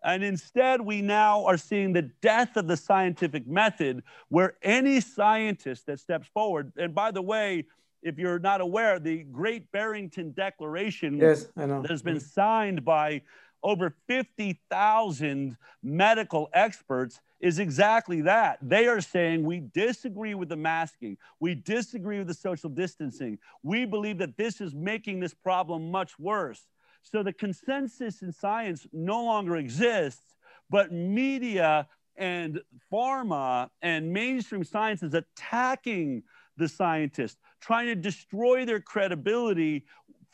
And instead, we now are seeing the death of the scientific method where any scientist that steps forward, and by the way, if you're not aware, the Great Barrington Declaration yes, I know. that has been mm-hmm. signed by over 50,000 medical experts is exactly that. They are saying we disagree with the masking, we disagree with the social distancing. We believe that this is making this problem much worse. So the consensus in science no longer exists, but media and pharma and mainstream science is attacking the scientists, trying to destroy their credibility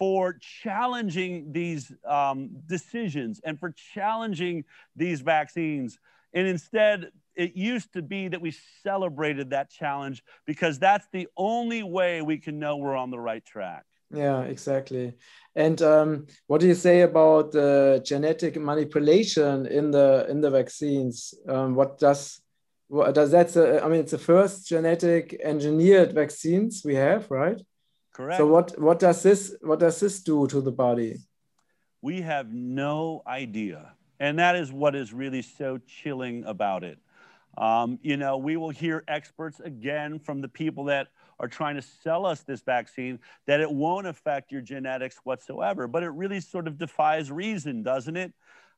for challenging these um, decisions and for challenging these vaccines. And instead, it used to be that we celebrated that challenge because that's the only way we can know we're on the right track. Yeah, exactly. And um, what do you say about the genetic manipulation in the in the vaccines? Um, what does what does that? I mean, it's the first genetic engineered vaccines we have, right? Correct. So what what does this what does this do to the body? We have no idea, and that is what is really so chilling about it. Um, you know, we will hear experts again from the people that are trying to sell us this vaccine that it won't affect your genetics whatsoever. But it really sort of defies reason, doesn't it?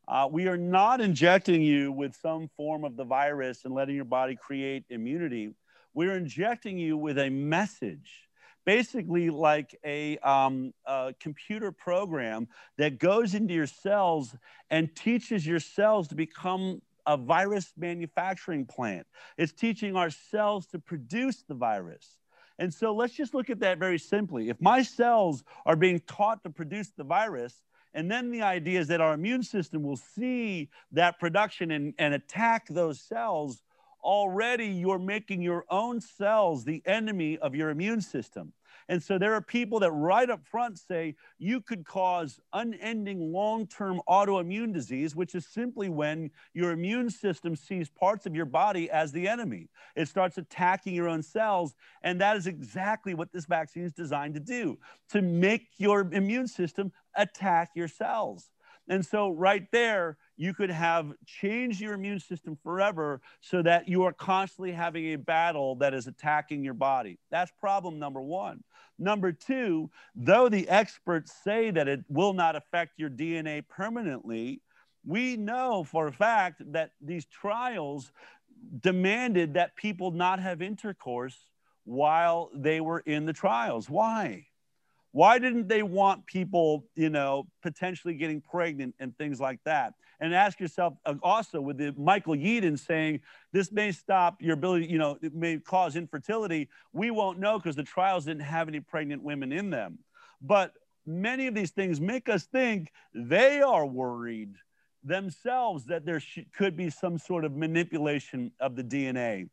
Uh, we are not injecting you with some form of the virus and letting your body create immunity. We're injecting you with a message, basically like a, um, a computer program that goes into your cells and teaches your cells to become a virus manufacturing plant. It's teaching our cells to produce the virus. And so let's just look at that very simply. If my cells are being taught to produce the virus, and then the idea is that our immune system will see that production and, and attack those cells, already you're making your own cells the enemy of your immune system. And so there are people that right up front say you could cause unending long term autoimmune disease, which is simply when your immune system sees parts of your body as the enemy. It starts attacking your own cells. And that is exactly what this vaccine is designed to do to make your immune system attack your cells. And so, right there, you could have changed your immune system forever so that you are constantly having a battle that is attacking your body. That's problem number one. Number two, though the experts say that it will not affect your DNA permanently, we know for a fact that these trials demanded that people not have intercourse while they were in the trials. Why? Why didn't they want people, you know, potentially getting pregnant and things like that? And ask yourself uh, also with the Michael Yeadon saying this may stop your ability, you know, it may cause infertility. We won't know because the trials didn't have any pregnant women in them. But many of these things make us think they are worried themselves that there sh- could be some sort of manipulation of the DNA.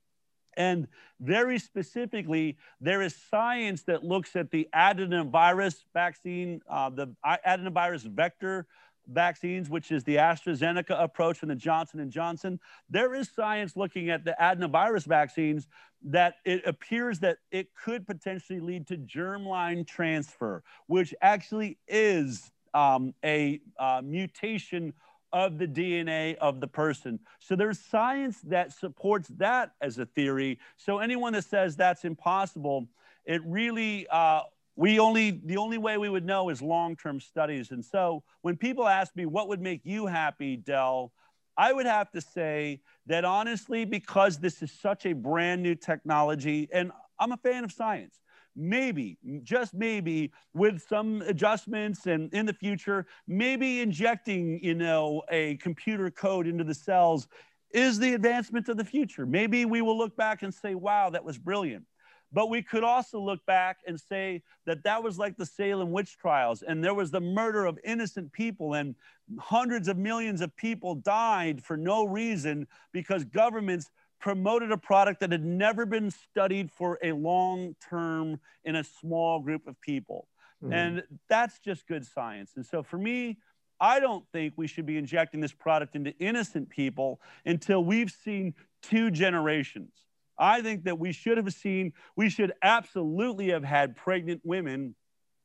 And very specifically, there is science that looks at the adenovirus vaccine, uh, the adenovirus vector vaccines, which is the AstraZeneca approach and the Johnson and Johnson. There is science looking at the adenovirus vaccines that it appears that it could potentially lead to germline transfer, which actually is um, a uh, mutation of the DNA of the person. So there's science that supports that as a theory. So anyone that says that's impossible, it really uh, we only the only way we would know is long-term studies. And so when people ask me what would make you happy, Del? I would have to say that honestly, because this is such a brand new technology, and I'm a fan of science maybe, just maybe, with some adjustments and in the future, maybe injecting, you know, a computer code into the cells is the advancement of the future. Maybe we will look back and say, wow, that was brilliant. But we could also look back and say that that was like the Salem witch trials, and there was the murder of innocent people, and hundreds of millions of people died for no reason because governments promoted a product that had never been studied for a long term in a small group of people. Mm-hmm. And that's just good science. And so for me, I don't think we should be injecting this product into innocent people until we've seen two generations. I think that we should have seen, we should absolutely have had pregnant women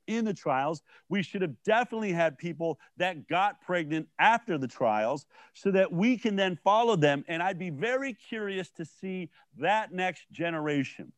in the trials. We should have definitely had people that got pregnant after the trials so that we can then follow them. And I'd be very curious to see that next generation.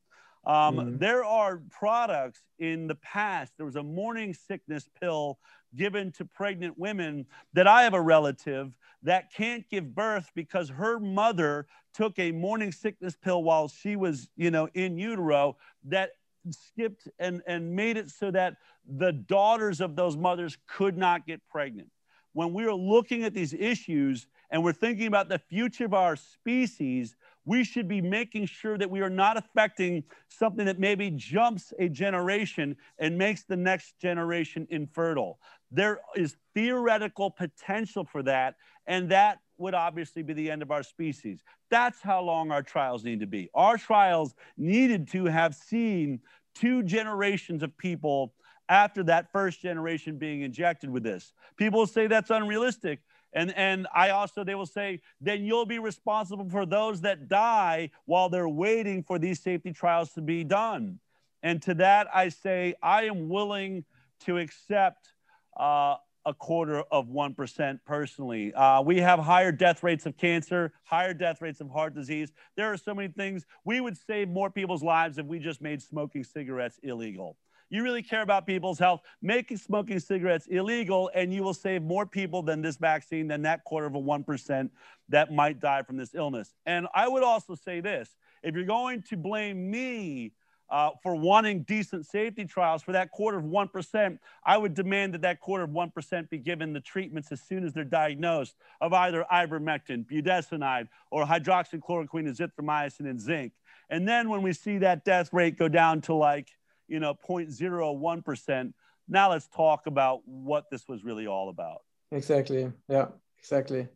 Um, mm-hmm. There are products in the past. There was a morning sickness pill given to pregnant women that I have a relative that can't give birth because her mother took a morning sickness pill while she was, you know, in utero that skipped and, and made it so that the daughters of those mothers could not get pregnant. When we are looking at these issues and we're thinking about the future of our species, we should be making sure that we are not affecting something that maybe jumps a generation and makes the next generation infertile. There is theoretical potential for that, and that would obviously be the end of our species. That's how long our trials need to be. Our trials needed to have seen two generations of people after that first generation being injected with this. People say that's unrealistic. And, and I also, they will say, then you'll be responsible for those that die while they're waiting for these safety trials to be done. And to that, I say, I am willing to accept uh, a quarter of 1% personally. Uh, we have higher death rates of cancer, higher death rates of heart disease. There are so many things. We would save more people's lives if we just made smoking cigarettes illegal. You really care about people's health, making smoking cigarettes illegal, and you will save more people than this vaccine, than that quarter of a 1% that might die from this illness. And I would also say this if you're going to blame me uh, for wanting decent safety trials for that quarter of 1%, I would demand that that quarter of 1% be given the treatments as soon as they're diagnosed of either ivermectin, budesonide, or hydroxychloroquine, azithromycin, and zinc. And then when we see that death rate go down to like, you know, 0.01%, now let's talk about what this was really all about. Exactly. Yeah, exactly.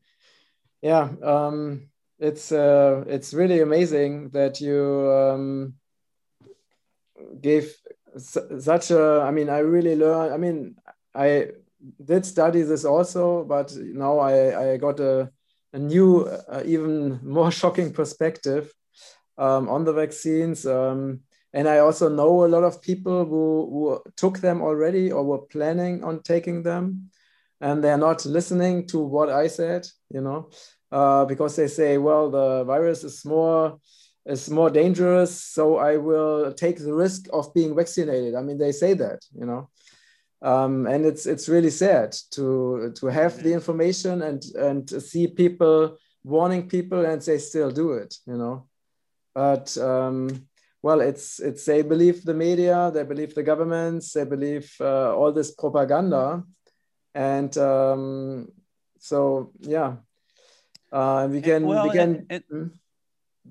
Yeah. Um, it's, uh, it's really amazing that you, um, gave such a i mean i really learned i mean i did study this also but now i i got a, a new uh, even more shocking perspective um, on the vaccines um, and i also know a lot of people who, who took them already or were planning on taking them and they're not listening to what i said you know uh, because they say well the virus is more is more dangerous so i will take the risk of being vaccinated. I mean they say that you know. Um, and it's it's really sad to to have the information and and see people warning people and they still do it you know. But um, well it's it's they believe the media they believe the governments they believe uh, all this propaganda. And um, so yeah. Uh, we can well, we can and, and, hmm?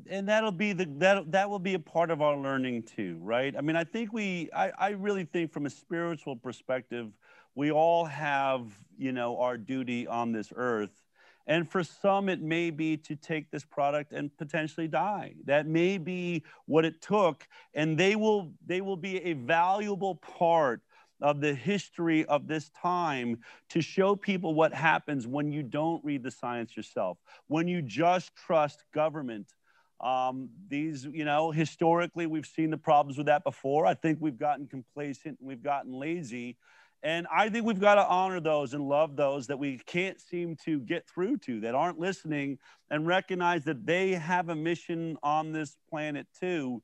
And that'll be the that that will be a part of our learning too right? I mean i think we i, I really think from a spiritual perspective we all have you know our duty on this earth. And for some it may be to take this product and potentially die. That may be what it took and they will they will be a valuable part of the history of this time to show people what happens when you don't read the science yourself, when you just trust government um, these, you know, historically, we've seen the problems with that before. I think we've gotten complacent and we've gotten lazy. And I think we've got to honor those and love those that we can't seem to get through to, that aren't listening, and recognize that they have a mission on this planet too.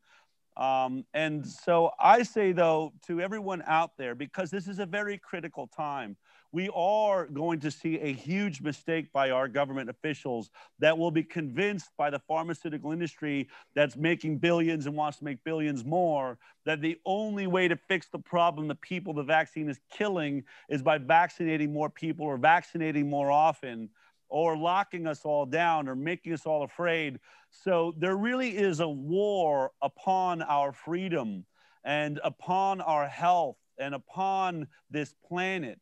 Um, and so I say, though, to everyone out there, because this is a very critical time, we are going to see a huge mistake by our government officials that will be convinced by the pharmaceutical industry that's making billions and wants to make billions more that the only way to fix the problem, the people the vaccine is killing, is by vaccinating more people or vaccinating more often or locking us all down or making us all afraid. So there really is a war upon our freedom and upon our health and upon this planet.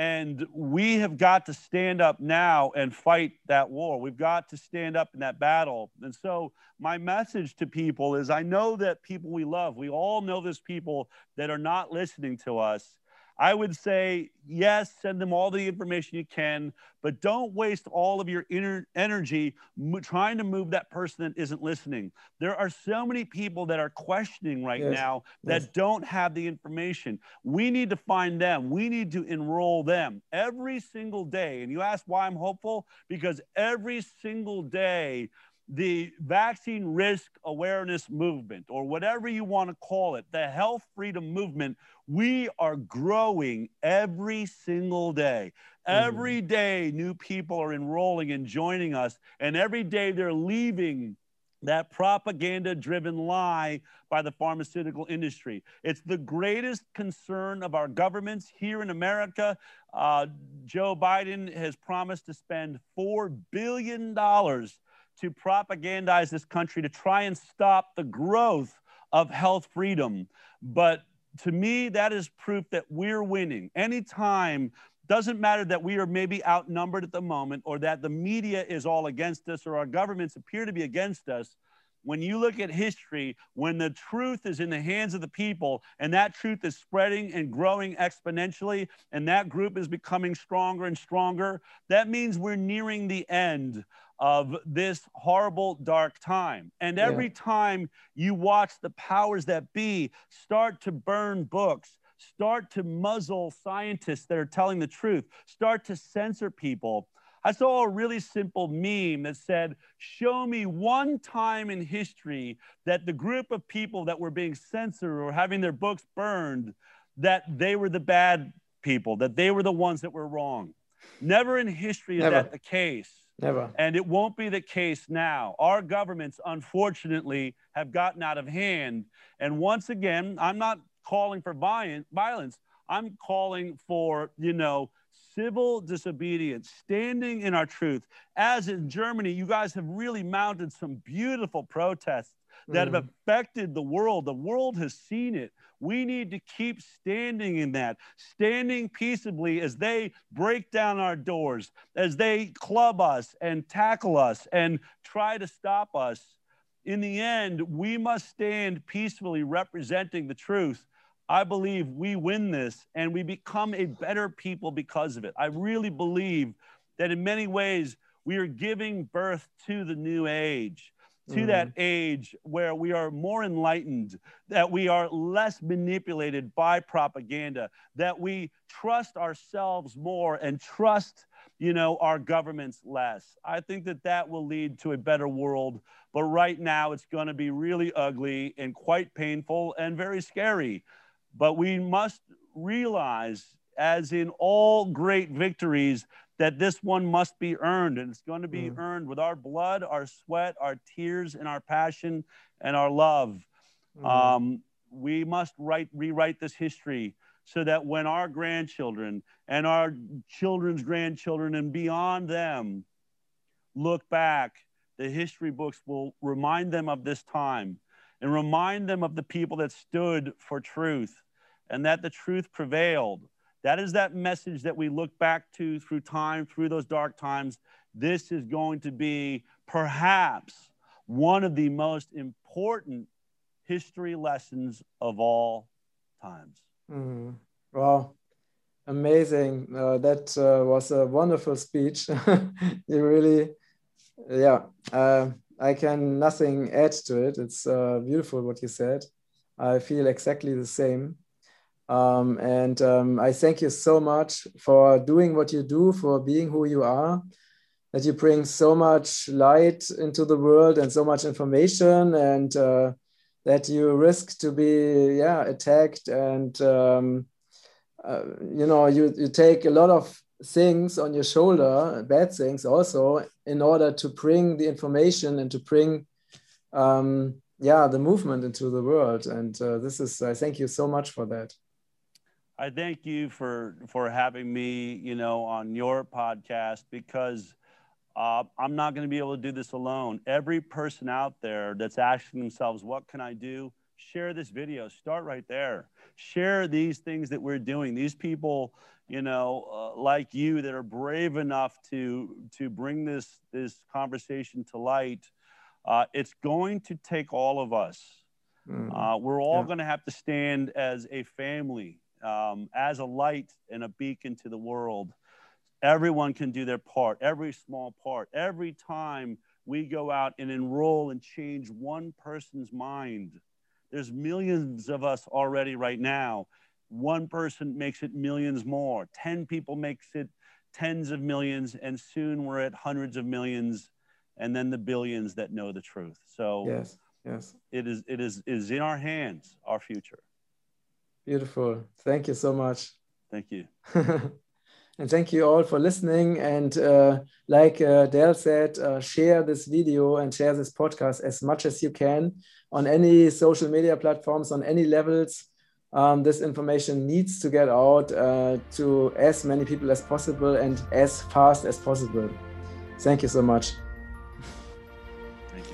And we have got to stand up now and fight that war. We've got to stand up in that battle. And so, my message to people is I know that people we love, we all know there's people that are not listening to us. I would say, yes, send them all the information you can, but don't waste all of your inner energy trying to move that person that isn't listening. There are so many people that are questioning right yes. now that yes. don't have the information. We need to find them, we need to enroll them every single day. And you ask why I'm hopeful? Because every single day, the vaccine risk awareness movement, or whatever you want to call it, the health freedom movement, we are growing every single day. Mm-hmm. Every day, new people are enrolling and joining us, and every day they're leaving that propaganda driven lie by the pharmaceutical industry. It's the greatest concern of our governments here in America. Uh, Joe Biden has promised to spend $4 billion to propagandize this country to try and stop the growth of health freedom. But to me, that is proof that we're winning. Anytime, doesn't matter that we are maybe outnumbered at the moment or that the media is all against us or our governments appear to be against us. When you look at history, when the truth is in the hands of the people and that truth is spreading and growing exponentially, and that group is becoming stronger and stronger, that means we're nearing the end of this horrible dark time. And every yeah. time you watch the powers that be start to burn books, start to muzzle scientists that are telling the truth, start to censor people. I saw a really simple meme that said, Show me one time in history that the group of people that were being censored or having their books burned, that they were the bad people, that they were the ones that were wrong. Never in history is Never. that the case. Never. And it won't be the case now. Our governments, unfortunately, have gotten out of hand. And once again, I'm not calling for violence. I'm calling for, you know, civil disobedience, standing in our truth. As in Germany, you guys have really mounted some beautiful protests that mm. have affected the world. The world has seen it. We need to keep standing in that, standing peaceably as they break down our doors, as they club us and tackle us and try to stop us. In the end, we must stand peacefully representing the truth. I believe we win this and we become a better people because of it. I really believe that in many ways we are giving birth to the new age to mm-hmm. that age where we are more enlightened, that we are less manipulated by propaganda, that we trust ourselves more and trust, you know, our governments less. I think that that will lead to a better world. But right now, it's going to be really ugly and quite painful and very scary. But we must realize, as in all great victories, that this one must be earned and it's going to be mm. earned with our blood, our sweat, our tears, and our passion and our love. Mm. Um, we must write, rewrite this history so that when our grandchildren and our children's grandchildren and beyond them look back, the history books will remind them of this time and remind them of the people that stood for truth and that the truth prevailed that is that message that we look back to through time, through those dark times. This is going to be perhaps one of the most important history lessons of all times. Mm. Wow, amazing. Uh, that uh, was a wonderful speech. you really, yeah, uh, I can nothing add to it. It's uh, beautiful what you said. I feel exactly the same. Um, and um, I thank you so much for doing what you do, for being who you are, that you bring so much light into the world and so much information, and uh, that you risk to be yeah attacked and um, uh, you know you you take a lot of things on your shoulder, bad things also, in order to bring the information and to bring um, yeah the movement into the world. And uh, this is I thank you so much for that. I thank you for for having me, you know, on your podcast because uh, I'm not going to be able to do this alone. Every person out there that's asking themselves, what can I do? Share this video. Start right there. Share these things that we're doing. These people, you know, uh, like you that are brave enough to to bring this this conversation to light. Uh, it's going to take all of us. Mm. Uh, we're all yeah. going to have to stand as a family, um, as a light and a beacon to the world. Everyone can do their part, every small part. Every time we go out and enroll and change one person's mind, there's millions of us already right now. One person makes it millions more. 10 people makes it tens of millions, and soon we're at hundreds of millions, and then the billions that know the truth. So yes, yes, it is it is it is in our hands, our future. Beautiful. Thank you so much. Thank you. And thank you all for listening. And uh, like uh, Del said, uh, share this video and share this podcast as much as you can on any social media platforms, on any levels. Um, this information needs to get out uh, to as many people as possible and as fast as possible. Thank you so much. Thank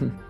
you.